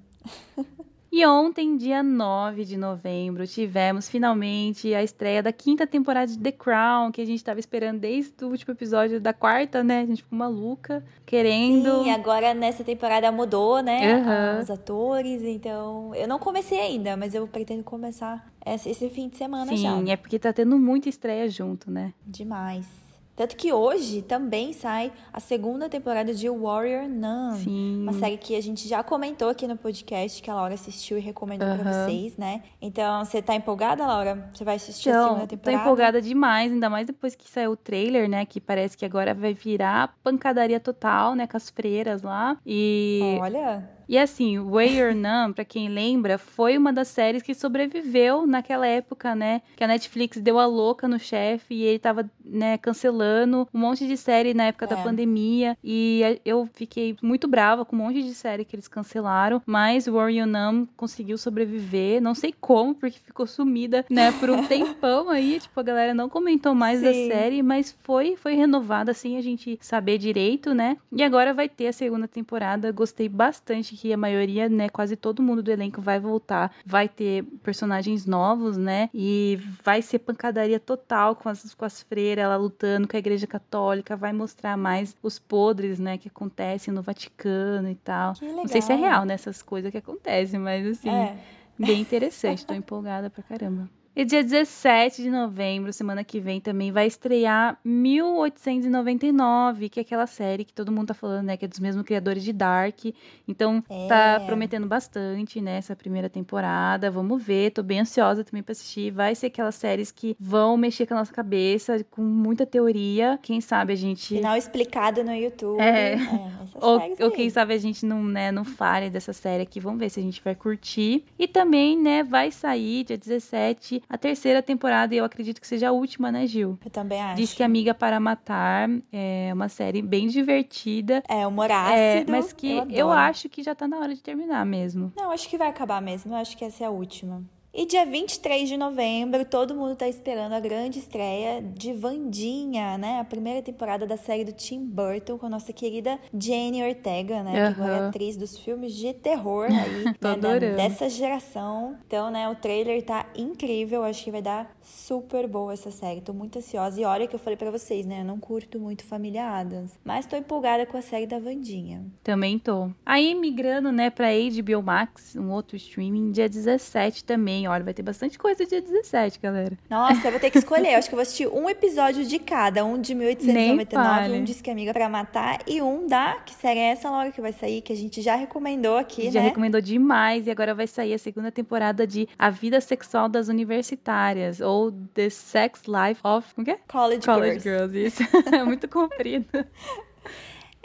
(laughs) E ontem, dia 9 de novembro, tivemos finalmente a estreia da quinta temporada de The Crown, que a gente estava esperando desde o último episódio da quarta, né? A gente ficou maluca, querendo. Sim, agora nessa temporada mudou, né? Uhum. Os atores, então. Eu não comecei ainda, mas eu pretendo começar esse fim de semana Sim, já. Sim, é porque tá tendo muita estreia junto, né? Demais. Tanto que hoje também sai a segunda temporada de Warrior Nun. Sim. Uma série que a gente já comentou aqui no podcast, que a Laura assistiu e recomendou uhum. pra vocês, né? Então, você tá empolgada, Laura? Você vai assistir então, a segunda temporada? Tô empolgada demais, ainda mais depois que saiu o trailer, né? Que parece que agora vai virar pancadaria total, né? Com as freiras lá. E. Olha. E assim, Way or None, pra quem lembra, foi uma das séries que sobreviveu naquela época, né? Que a Netflix deu a louca no chefe e ele tava, né, cancelando um monte de série na época é. da pandemia. E eu fiquei muito brava com um monte de série que eles cancelaram. Mas Warrior None conseguiu sobreviver. Não sei como, porque ficou sumida, né, por um (laughs) tempão aí. Tipo, a galera não comentou mais Sim. da série, mas foi, foi renovada, assim, a gente saber direito, né? E agora vai ter a segunda temporada. Gostei bastante que a maioria, né, quase todo mundo do elenco vai voltar, vai ter personagens novos, né? E vai ser pancadaria total com as, com as freiras, ela lutando com a igreja católica, vai mostrar mais os podres, né, que acontecem no Vaticano e tal. Não sei se é real nessas né, coisas que acontecem, mas assim, é. bem interessante, tô empolgada pra caramba. E dia 17 de novembro, semana que vem, também vai estrear 1899, que é aquela série que todo mundo tá falando, né? Que é dos mesmos criadores de Dark. Então, tá é. tá prometendo bastante, né? Essa primeira temporada. Vamos ver, tô bem ansiosa também pra assistir. Vai ser aquelas séries que vão mexer com a nossa cabeça, com muita teoria. Quem sabe a gente. Final explicado no YouTube. É. é (laughs) ou, ou, quem sabe a gente não, né, não fale dessa série aqui. Vamos ver se a gente vai curtir. E também, né, vai sair dia 17 a terceira temporada, e eu acredito que seja a última, né, Gil? Eu também acho. Diz que Amiga para Matar é uma série bem divertida. É, humor ácido. É, mas que eu, eu acho que já tá na hora de terminar mesmo. Não, acho que vai acabar mesmo. Eu acho que essa é a última. E dia 23 de novembro, todo mundo tá esperando a grande estreia de Vandinha, né? A primeira temporada da série do Tim Burton com a nossa querida Jane Ortega, né? Uhum. Que agora é atriz dos filmes de terror aí, (laughs) né? da, dessa geração. Então, né, o trailer tá incrível, acho que vai dar super boa essa série. Tô muito ansiosa. E olha que eu falei para vocês, né? Eu não curto muito Família Adams, mas tô empolgada com a série da Vandinha. Também tô. Aí, migrando, né, pra HBO Max, um outro streaming, dia 17 também também. Olha, vai ter bastante coisa dia 17, galera. Nossa, eu vou ter que (laughs) escolher. acho que eu vou assistir um episódio de cada. Um de 1899, um de Que Amiga pra Matar e um da... Que série é essa, Laura, que vai sair? Que a gente já recomendou aqui, já né? Já recomendou demais. E agora vai sair a segunda temporada de A Vida Sexual das Universitárias. Ou The Sex Life of... Como que é? College, College Girls. Girls, isso. (laughs) é muito comprido. (laughs)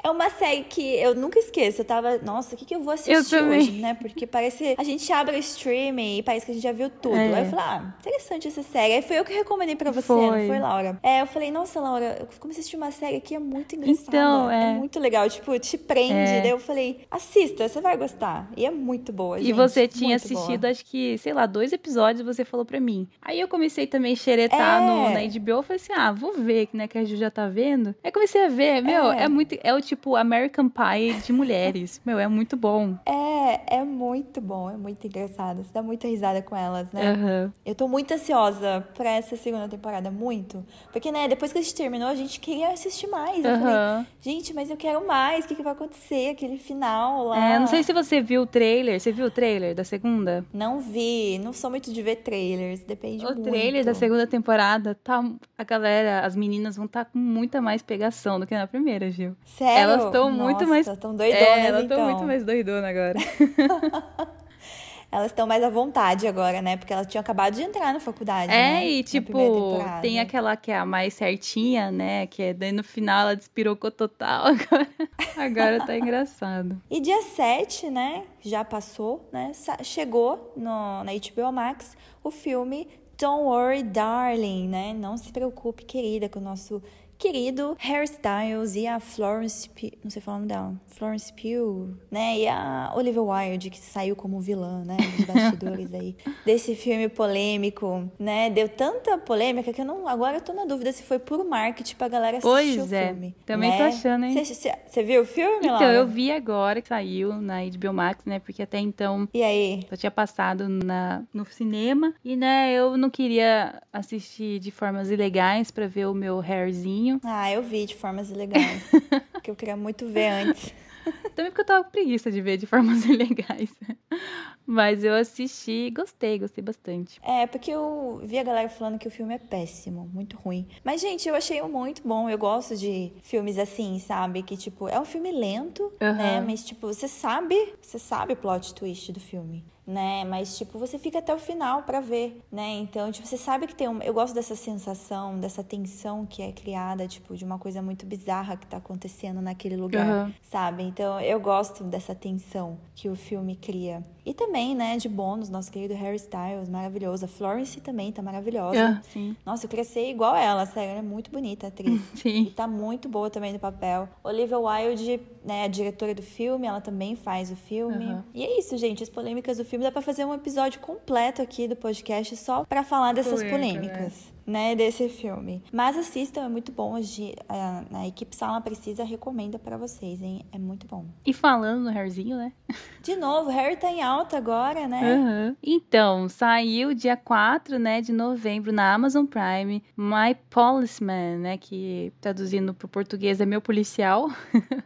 É uma série que eu nunca esqueço. Eu tava, nossa, o que, que eu vou assistir eu hoje, né? Porque parece. A gente abre o streaming e parece que a gente já viu tudo. É. Aí eu falei, ah, interessante essa série. Aí foi eu que recomendei pra você, foi. não foi, Laura? É, eu falei, nossa, Laura, eu comecei a assistir uma série que é muito engraçada. Então, é. é muito legal. Tipo, te prende. É. Daí eu falei, assista, você vai gostar. E é muito boa, gente. E você tinha assistido, boa. acho que, sei lá, dois episódios você falou pra mim. Aí eu comecei também a xeretar é. no, na HBO. Eu falei assim, ah, vou ver, né, que a Ju já tá vendo. Aí comecei a ver, meu, é, é muito. É o tipo American Pie de mulheres. (laughs) Meu, é muito bom. É, é muito bom, é muito engraçado. Você dá muita risada com elas, né? Uhum. Eu tô muito ansiosa pra essa segunda temporada, muito. Porque, né, depois que a gente terminou, a gente queria assistir mais. Eu uhum. falei, gente, mas eu quero mais. O que, que vai acontecer? Aquele final lá. É, não sei se você viu o trailer. Você viu o trailer da segunda? Não vi. Não sou muito de ver trailers. Depende o muito. O trailer da segunda temporada, tá. A galera, as meninas vão estar tá com muita mais pegação do que na primeira, Gil. Sério? Elas estão muito mais. Estão doidonas, é, elas estão então. muito mais doidonas agora. (laughs) elas estão mais à vontade agora, né? Porque elas tinham acabado de entrar na faculdade. É, né? e tipo, tem aquela que é a mais certinha, né? Que é daí no final ela despirocou total. (laughs) Agora, agora tá engraçado. E dia 7, né? Já passou, né? Chegou no, na HBO Max o filme Don't Worry Darling, né? Não se preocupe, querida, com o nosso querido Harry Styles e a Florence Pugh, não sei falar o nome dela, Florence Pugh, né? E a Olivia Wilde, que saiu como vilã, né? Dos bastidores aí (laughs) desse filme polêmico, né? Deu tanta polêmica que eu não. Agora eu tô na dúvida se foi por marketing pra galera assistir pois o é. filme. Também né? tô achando, hein? Você viu o filme, Então, Laura? eu vi agora que saiu na HBO Max, né? Porque até então. E aí? Eu tinha passado na, no cinema. E, né, eu não queria assistir de formas ilegais pra ver o meu hairzinho. Ah, eu vi de formas ilegais. (laughs) que eu queria muito ver antes. (laughs) Também porque eu tava com preguiça de ver de formas (laughs) ilegais. Mas eu assisti e gostei, gostei bastante. É, porque eu vi a galera falando que o filme é péssimo, muito ruim. Mas, gente, eu achei muito bom. Eu gosto de filmes assim, sabe? Que, tipo, é um filme lento, uhum. né? Mas, tipo, você sabe, você sabe o plot twist do filme né? Mas, tipo, você fica até o final para ver, né? Então, tipo, você sabe que tem um... Eu gosto dessa sensação, dessa tensão que é criada, tipo, de uma coisa muito bizarra que tá acontecendo naquele lugar, uhum. sabe? Então, eu gosto dessa tensão que o filme cria. E também, né, de bônus, nosso querido Harry Styles, maravilhoso. A Florence também tá maravilhosa. Uh, sim. Nossa, eu queria ser igual ela, sério. Ela é muito bonita, a atriz. (laughs) Sim. E tá muito boa também no papel. Olivia Wilde, né, a diretora do filme, ela também faz o filme. Uhum. E é isso, gente. As polêmicas do filme dá pra fazer um episódio completo aqui do podcast só pra falar dessas Polêmica, polêmicas. Né? né, desse filme. Mas assistam, é muito bom. A, a equipe Sala Precisa recomenda para vocês, hein? É muito bom. E falando no Harryzinho, né? De novo, Harry tá em alta agora, né? Uhum. Então, saiu dia 4, né, de novembro na Amazon Prime, My Policeman, né, que traduzindo pro português é Meu Policial.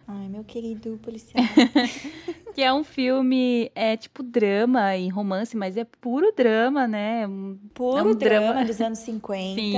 Ai, meu querido policial. (laughs) que é um filme, é tipo drama e romance, mas é puro drama, né? Puro é um drama, drama dos anos (laughs) 50. Sim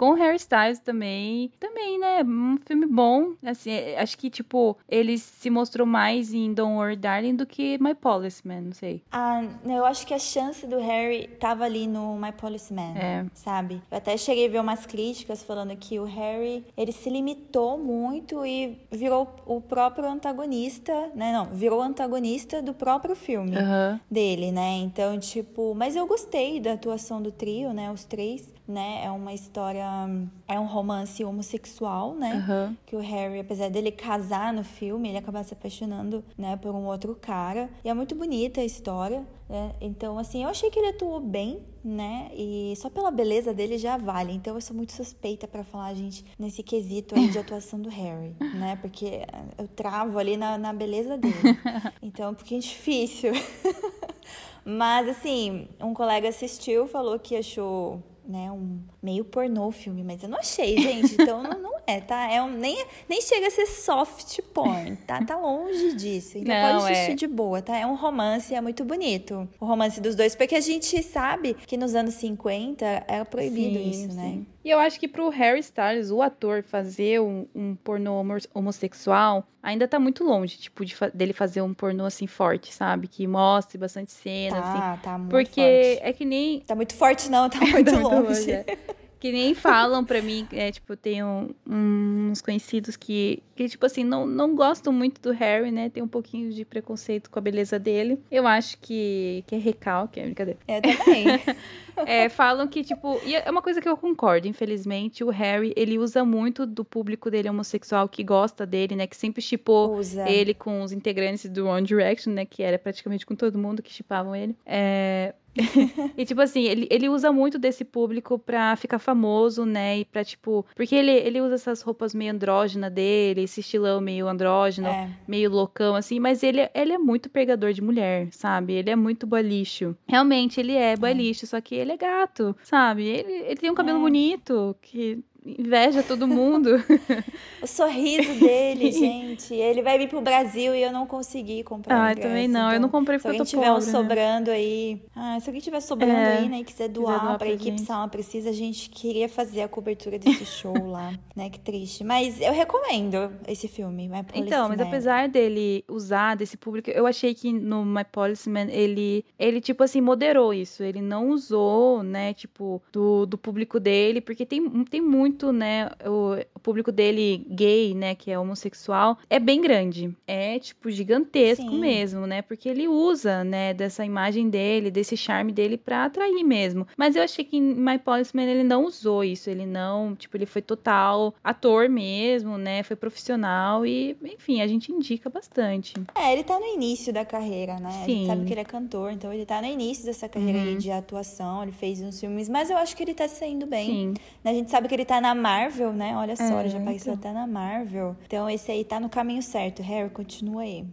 com Harry Styles também. Também, né? Um filme bom. Assim, é, acho que, tipo, ele se mostrou mais em Don't Worry Darling do que My Policeman, não sei. Ah, eu acho que a chance do Harry tava ali no My Policeman, é. sabe? Eu até cheguei a ver umas críticas falando que o Harry, ele se limitou muito e virou o próprio antagonista, né? Não, virou antagonista do próprio filme uhum. dele, né? Então, tipo, mas eu gostei da atuação do trio, né? Os três né? É uma história, é um romance homossexual, né? Uhum. Que o Harry, apesar dele casar no filme, ele acaba se apaixonando, né, por um outro cara. E é muito bonita a história, né? Então, assim, eu achei que ele atuou bem, né? E só pela beleza dele já vale. Então, eu sou muito suspeita para falar, gente, nesse quesito aí de (laughs) atuação do Harry, né? Porque eu travo ali na, na beleza dele. (laughs) Então, é um pouquinho difícil. (laughs) Mas, assim, um colega assistiu, falou que achou né, um meio pornô o filme, mas eu não achei, gente. Então não, não é, tá? É um, nem, nem chega a ser soft porn, tá? Tá longe disso. Então não, pode assistir é... de boa, tá? É um romance, é muito bonito. O romance dos dois, porque a gente sabe que nos anos 50 era proibido sim, isso, né? sim. né? E eu acho que pro Harry Styles, o ator, fazer um, um pornô homossexual ainda tá muito longe, tipo, de dele fazer um pornô assim forte, sabe? Que mostre bastante cena, tá, assim. Tá, muito Porque forte. é que nem. Tá muito forte, não, tá (laughs) muito longe. longe é. Que nem falam pra mim, é, tipo, tem um, uns conhecidos que, que, tipo assim, não, não gostam muito do Harry, né? Tem um pouquinho de preconceito com a beleza dele. Eu acho que, que é recalque, é brincadeira. Eu também. (laughs) é, falam que, tipo, e é uma coisa que eu concordo, infelizmente, o Harry, ele usa muito do público dele homossexual que gosta dele, né? Que sempre chipou ele com os integrantes do One Direction, né? Que era praticamente com todo mundo que chipavam ele. É, (laughs) e, tipo assim, ele, ele usa muito desse público pra ficar famoso, né? E pra, tipo. Porque ele, ele usa essas roupas meio andrógena dele, esse estilão meio andrógeno, é. meio loucão, assim. Mas ele, ele é muito pegador de mulher, sabe? Ele é muito boliche. Realmente, ele é boliche, é. só que ele é gato, sabe? Ele, ele tem um cabelo é. bonito, que inveja todo mundo. (laughs) o sorriso dele, (laughs) gente. Ele vai vir pro Brasil e eu não consegui comprar. Ah, também não. Então, eu não comprei porque Se alguém tiver pobre, um né? sobrando aí. Ah, se alguém tiver sobrando é, aí, né, e quiser doar, quiser doar pra, pra equipe. Sala Precisa, a gente queria fazer a cobertura desse show (laughs) lá, né? Que triste. Mas eu recomendo esse filme, My Policeman. Então, mas apesar dele usar desse público, eu achei que no My Policeman ele, ele tipo assim, moderou isso. Ele não usou, né, tipo, do, do público dele, porque tem, tem muito, né, o, o público dele gay, né, que é homossexual, é bem grande. É, tipo, gigantesco Sim. mesmo, né, porque ele usa, né, dessa imagem dele, desse charme dele pra atrair mesmo. Mas eu achei que em My Policeman ele não usou isso, ele não, tipo, ele foi total ator mesmo, né, foi profissional e, enfim, a gente indica bastante. É, ele tá no início da carreira, né? Sim. A gente sabe que ele é cantor, então ele tá no início dessa carreira uhum. aí de atuação, ele fez uns filmes, mas eu acho que ele tá saindo bem. Sim. A gente sabe que ele tá na Marvel, né? Olha só, é, ele já apareceu então. até na Marvel. Então esse aí tá no caminho certo. Harry, continua aí.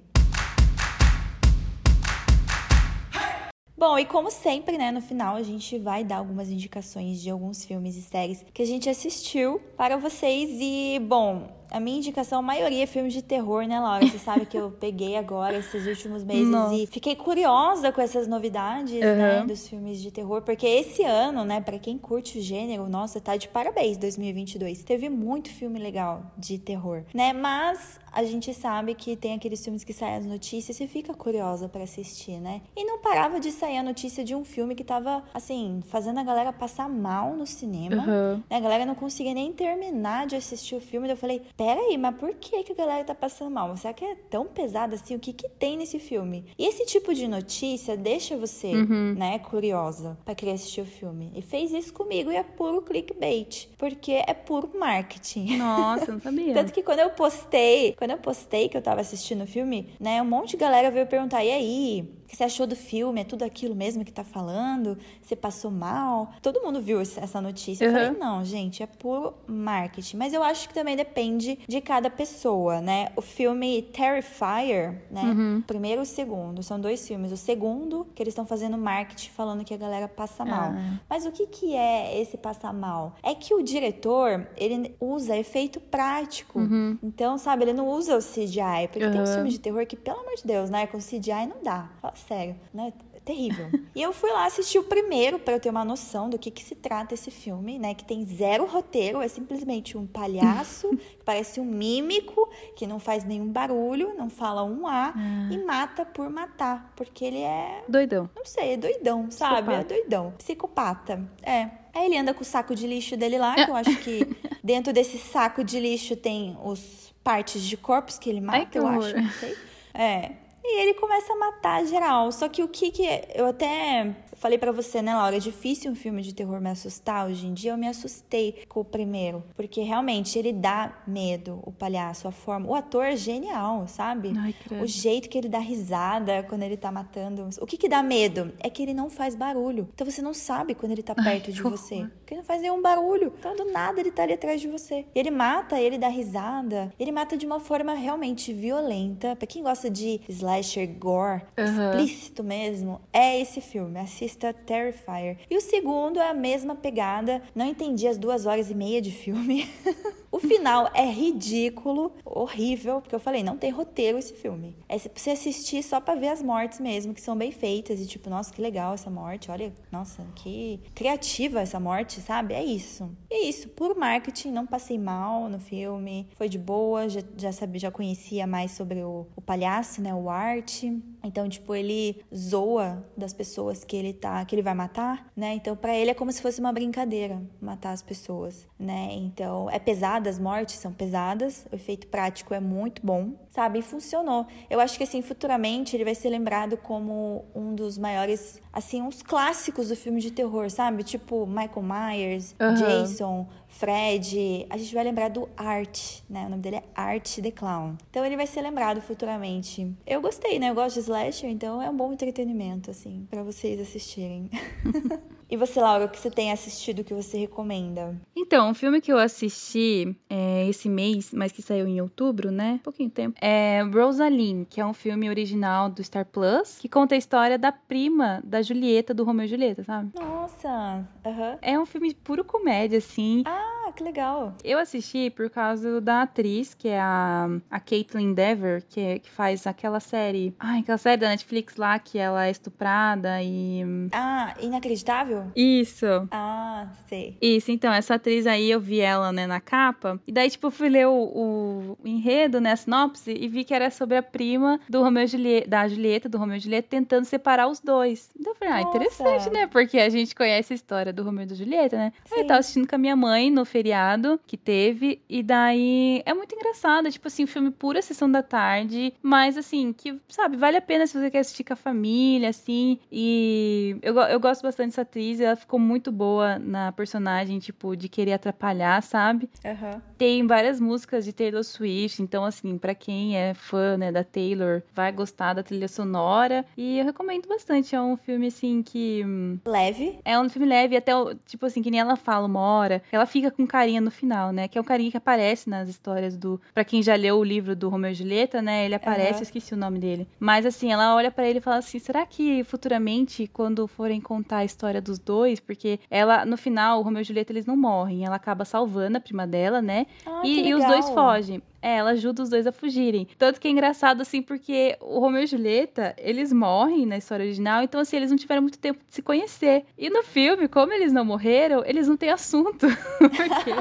Bom, e como sempre, né, no final a gente vai dar algumas indicações de alguns filmes e séries que a gente assistiu para vocês. E, bom, a minha indicação, a maioria é filmes de terror, né, Laura? Você sabe que eu (laughs) peguei agora esses últimos meses Nossa. e fiquei curiosa com essas novidades, uhum. né, dos filmes de terror, porque esse ano, né, para quem curte o gênero, nossa, tá de parabéns 2022. Teve muito filme legal de terror, né? Mas a gente sabe que tem aqueles filmes que saem as notícias e fica curiosa para assistir, né? E não parava de sair a notícia de um filme que tava, assim, fazendo a galera passar mal no cinema. Uhum. Né? A galera não conseguia nem terminar de assistir o filme. Eu falei, pera aí, mas por que, que a galera tá passando mal? Será que é tão pesado assim? O que que tem nesse filme? E esse tipo de notícia deixa você, uhum. né, curiosa para querer assistir o filme. E fez isso comigo e é puro clickbait, porque é puro marketing. Nossa, não sabia. (laughs) Tanto que quando eu postei, quando eu postei que eu tava assistindo o filme, né, um monte de galera veio perguntar: "E aí, que você achou do filme? É tudo aquilo mesmo que tá falando? Você passou mal? Todo mundo viu essa notícia. Uhum. Eu falei, não, gente, é puro marketing. Mas eu acho que também depende de cada pessoa, né? O filme Terrifier, né? Uhum. Primeiro e o segundo, são dois filmes. O segundo, que eles estão fazendo marketing falando que a galera passa mal. Uhum. Mas o que, que é esse passar mal? É que o diretor, ele usa efeito prático. Uhum. Então, sabe, ele não usa o CGI. Porque tem um filme de terror que, pelo amor de Deus, né? Com CGI não dá sério, né? terrível. (laughs) e eu fui lá assistir o primeiro para eu ter uma noção do que, que se trata esse filme, né? Que tem zero roteiro, é simplesmente um palhaço (laughs) que parece um mímico, que não faz nenhum barulho, não fala um A ah. e mata por matar, porque ele é doidão. Não sei, é doidão, sabe? Psicopata. É doidão, psicopata. É. Aí ele anda com o saco de lixo dele lá, que eu acho que (laughs) dentro desse saco de lixo tem os partes de corpos que ele mata, Ai, que eu horror. acho, não sei. É. E ele começa a matar geral. Só que o que que. Eu até falei para você, né, Laura? É difícil um filme de terror me assustar. Hoje em dia eu me assustei com o primeiro. Porque realmente ele dá medo, o palhaço, a forma. O ator é genial, sabe? Ai, o jeito que ele dá risada quando ele tá matando. O que que dá medo? É que ele não faz barulho. Então você não sabe quando ele tá perto Ai, de você. Porque ele não faz nenhum barulho. Então do nada ele tá ali atrás de você. E ele mata, ele dá risada. Ele mata de uma forma realmente violenta. Pra quem gosta de slasher gore, uhum. explícito mesmo, é esse filme. Assista assista Terrifier. E o segundo é a mesma pegada. Não entendi as duas horas e meia de filme. (laughs) o final é ridículo, horrível, porque eu falei, não tem roteiro esse filme. É você assistir só pra ver as mortes mesmo, que são bem feitas. E tipo, nossa, que legal essa morte. Olha, nossa, que criativa essa morte, sabe? É isso. É isso, por marketing, não passei mal no filme. Foi de boa, já, já sabia, já conhecia mais sobre o, o palhaço, né? O Art. Então, tipo, ele zoa das pessoas que ele tá, que ele vai matar, né? Então, para ele é como se fosse uma brincadeira matar as pessoas, né? Então, é pesada, as mortes são pesadas, o efeito prático é muito bom, sabe? E funcionou. Eu acho que assim, futuramente ele vai ser lembrado como um dos maiores, assim, uns clássicos do filme de terror, sabe? Tipo Michael Myers, uhum. Jason, Fred, a gente vai lembrar do Art, né? O nome dele é Art the Clown. Então ele vai ser lembrado futuramente. Eu gostei, né? Eu gosto de slasher, então é um bom entretenimento, assim, para vocês assistirem. (laughs) E você, Laura, o que você tem assistido que você recomenda? Então, um filme que eu assisti é, esse mês, mas que saiu em outubro, né? Pouquinho tempo. É Rosaline, que é um filme original do Star Plus, que conta a história da prima da Julieta, do Romeu e Julieta, sabe? Nossa! Uhum. É um filme puro comédia, assim. Ah, Ah, que legal. Eu assisti por causa da atriz, que é a, a Caitlyn Dever, que, é, que faz aquela série. Ai, aquela série da Netflix lá que ela é estuprada e. Ah, inacreditável? Isso. Ah, sei. Isso, então, essa atriz aí eu vi ela, né, na capa. E daí, tipo, fui ler o, o enredo, né, a sinopse, e vi que era sobre a prima do Romeu e Julieta, da Julieta, do Romeu e Julieta, tentando separar os dois. Então eu falei, ah, interessante, né? Porque a gente conhece a história do Romeu e da Julieta, né? Sim. Eu tava assistindo com a minha mãe no feriado que teve, e daí é muito engraçado, tipo assim, um filme pura sessão da tarde, mas assim, que, sabe, vale a pena se você quer assistir com a família, assim, e eu, eu gosto bastante dessa atriz, ela ficou muito boa na personagem, tipo, de querer atrapalhar, sabe? Uhum. Tem várias músicas de Taylor Swift, então, assim, para quem é fã, né, da Taylor, vai gostar da trilha sonora, e eu recomendo bastante, é um filme, assim, que... Leve. É um filme leve, até, tipo assim, que nem ela fala uma hora, ela fica com carinha no final, né, que é um carinha que aparece nas histórias do... Pra quem já leu o livro do Romeu e Julieta, né, ele aparece, uhum. eu esqueci o nome dele. Mas, assim, ela olha para ele e fala assim, será que futuramente, quando forem contar a história dos dois, porque ela, no final, o Romeu e Julieta, eles não morrem, ela acaba salvando a prima dela, né, ah, e, e os dois fogem. É, ela ajuda os dois a fugirem. Tanto que é engraçado, assim, porque o Romeu e Julieta, eles morrem na história original, então, assim, eles não tiveram muito tempo de se conhecer. E no filme, como eles não morreram, eles não têm assunto. (laughs) porque...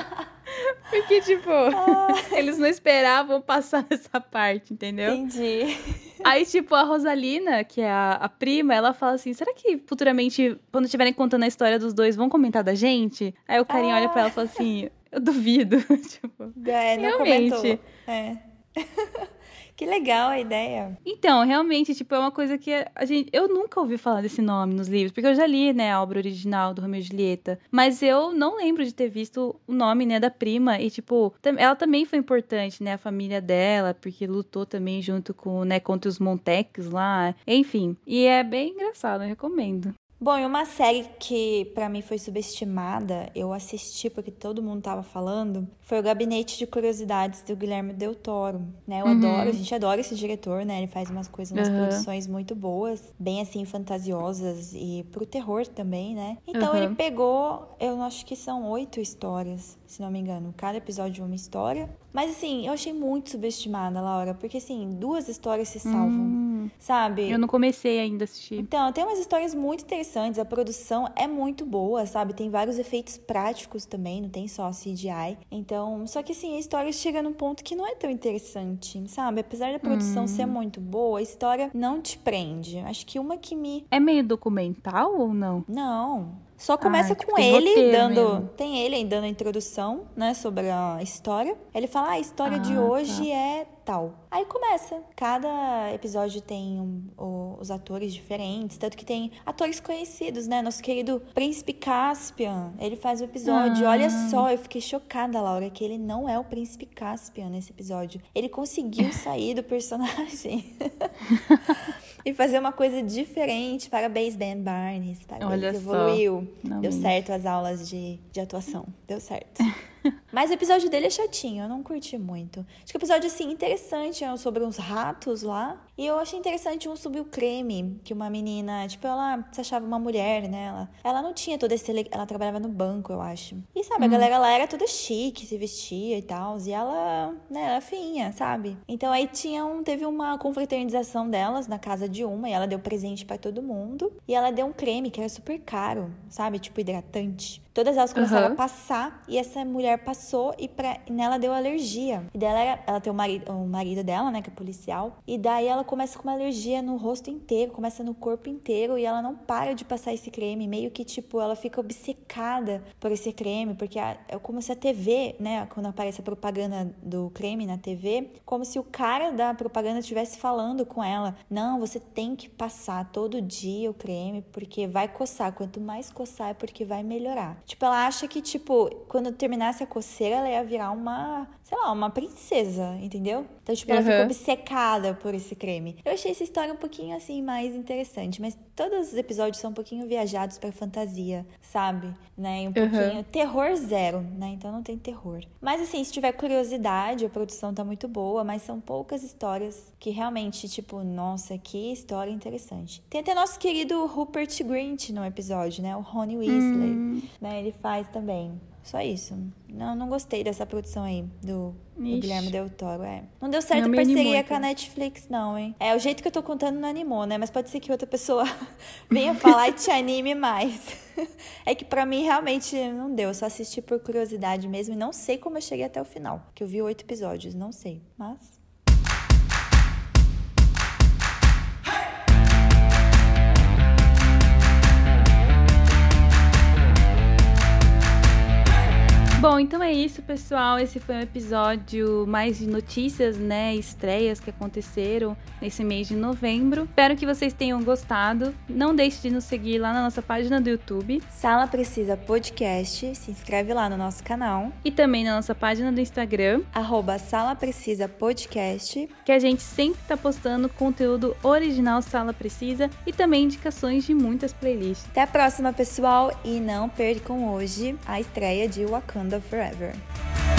Porque, tipo, ah. eles não esperavam passar (laughs) essa parte, entendeu? Entendi. Aí, tipo, a Rosalina, que é a, a, prima, ela fala assim: será que futuramente, quando estiverem contando a história dos dois, vão comentar da gente? Aí o carinha ah. olha pra ela e fala assim: eu duvido. (laughs) tipo, é, não realmente. comentou. É. (laughs) Que legal a ideia. Então, realmente, tipo, é uma coisa que a gente. Eu nunca ouvi falar desse nome nos livros, porque eu já li, né, a obra original do Romeu e Julieta. Mas eu não lembro de ter visto o nome, né, da prima. E, tipo, ela também foi importante, né, a família dela, porque lutou também junto com, né, contra os Montecs lá. Enfim. E é bem engraçado, eu recomendo. Bom, e uma série que para mim foi subestimada, eu assisti porque todo mundo tava falando, foi o Gabinete de Curiosidades do Guilherme Del Toro, né? Eu uhum. adoro, a gente adora esse diretor, né? Ele faz umas coisas, umas uhum. produções muito boas, bem assim fantasiosas e pro terror também, né? Então uhum. ele pegou, eu acho que são oito histórias, se não me engano, cada episódio uma história. Mas assim, eu achei muito subestimada, Laura, porque assim, duas histórias se salvam, hum, sabe? Eu não comecei ainda a assistir. Então, tem umas histórias muito interessantes, a produção é muito boa, sabe? Tem vários efeitos práticos também, não tem só CGI. Então, só que assim, a história chega num ponto que não é tão interessante, sabe? Apesar da produção hum. ser muito boa, a história não te prende. Acho que uma que me. É meio documental ou não? Não. Só começa ah, tipo, com ele dando. Mesmo. Tem ele dando a introdução, né, sobre a história. Ele fala: ah, a história ah, de hoje tá. é tal. Aí começa. Cada episódio tem um, os atores diferentes, tanto que tem atores conhecidos, né? Nosso querido Príncipe Caspian, ele faz o episódio. Ah. Olha só, eu fiquei chocada, Laura, que ele não é o Príncipe Caspian nesse episódio. Ele conseguiu (laughs) sair do personagem. (laughs) e fazer uma coisa diferente. Parabéns, Dan Barnes. Parabéns, Olha evoluiu. Só. Deu certo as aulas de, de atuação. Deu certo. (laughs) (laughs) Mas o episódio dele é chatinho, eu não curti muito. Acho que o episódio, assim, interessante é sobre uns ratos lá. E eu achei interessante um sobre o creme, que uma menina, tipo, ela se achava uma mulher, né? Ela, ela não tinha todo esse. Ela trabalhava no banco, eu acho. E sabe, a hum. galera lá era toda chique, se vestia e tal. E ela, né, era feinha, sabe? Então aí tinha um, teve uma confraternização delas na casa de uma, e ela deu presente para todo mundo. E ela deu um creme que era super caro, sabe? Tipo, hidratante. Todas elas começaram uhum. a passar e essa mulher passou e pra, nela deu alergia. E dela era, ela tem o marido, o marido dela, né, que é policial. E daí ela começa com uma alergia no rosto inteiro, começa no corpo inteiro e ela não para de passar esse creme. Meio que, tipo, ela fica obcecada por esse creme, porque a, é como se a TV, né, quando aparece a propaganda do creme na TV, como se o cara da propaganda estivesse falando com ela: Não, você tem que passar todo dia o creme, porque vai coçar. Quanto mais coçar, é porque vai melhorar. Tipo, ela acha que, tipo, quando terminasse a coceira, ela ia virar uma, sei lá, uma princesa, entendeu? Então, tipo, ela uhum. ficou obcecada por esse creme. Eu achei essa história um pouquinho, assim, mais interessante. Mas todos os episódios são um pouquinho viajados pra fantasia, sabe? Né? Um uhum. pouquinho... Terror zero, né? Então não tem terror. Mas, assim, se tiver curiosidade, a produção tá muito boa. Mas são poucas histórias que realmente, tipo, nossa, que história interessante. Tem até nosso querido Rupert Grint no episódio, né? O Rony Weasley, hum. né? Ele faz também. Só isso. Não, não gostei dessa produção aí do, do Guilherme Del Toro. É. Não deu certo a parceria com a Netflix, não, hein? É, o jeito que eu tô contando não animou, né? Mas pode ser que outra pessoa (laughs) venha falar e te anime mais. (laughs) é que para mim realmente não deu. Eu só assisti por curiosidade mesmo e não sei como eu cheguei até o final. Que eu vi oito episódios, não sei. Mas Bom, então é isso, pessoal. Esse foi um episódio mais de notícias, né? Estreias que aconteceram nesse mês de novembro. Espero que vocês tenham gostado. Não deixe de nos seguir lá na nossa página do YouTube. Sala Precisa Podcast. Se inscreve lá no nosso canal. E também na nossa página do Instagram. Arroba Sala Precisa Podcast. Que a gente sempre está postando conteúdo original Sala Precisa e também indicações de muitas playlists. Até a próxima, pessoal. E não percam hoje a estreia de Wakanda Forever.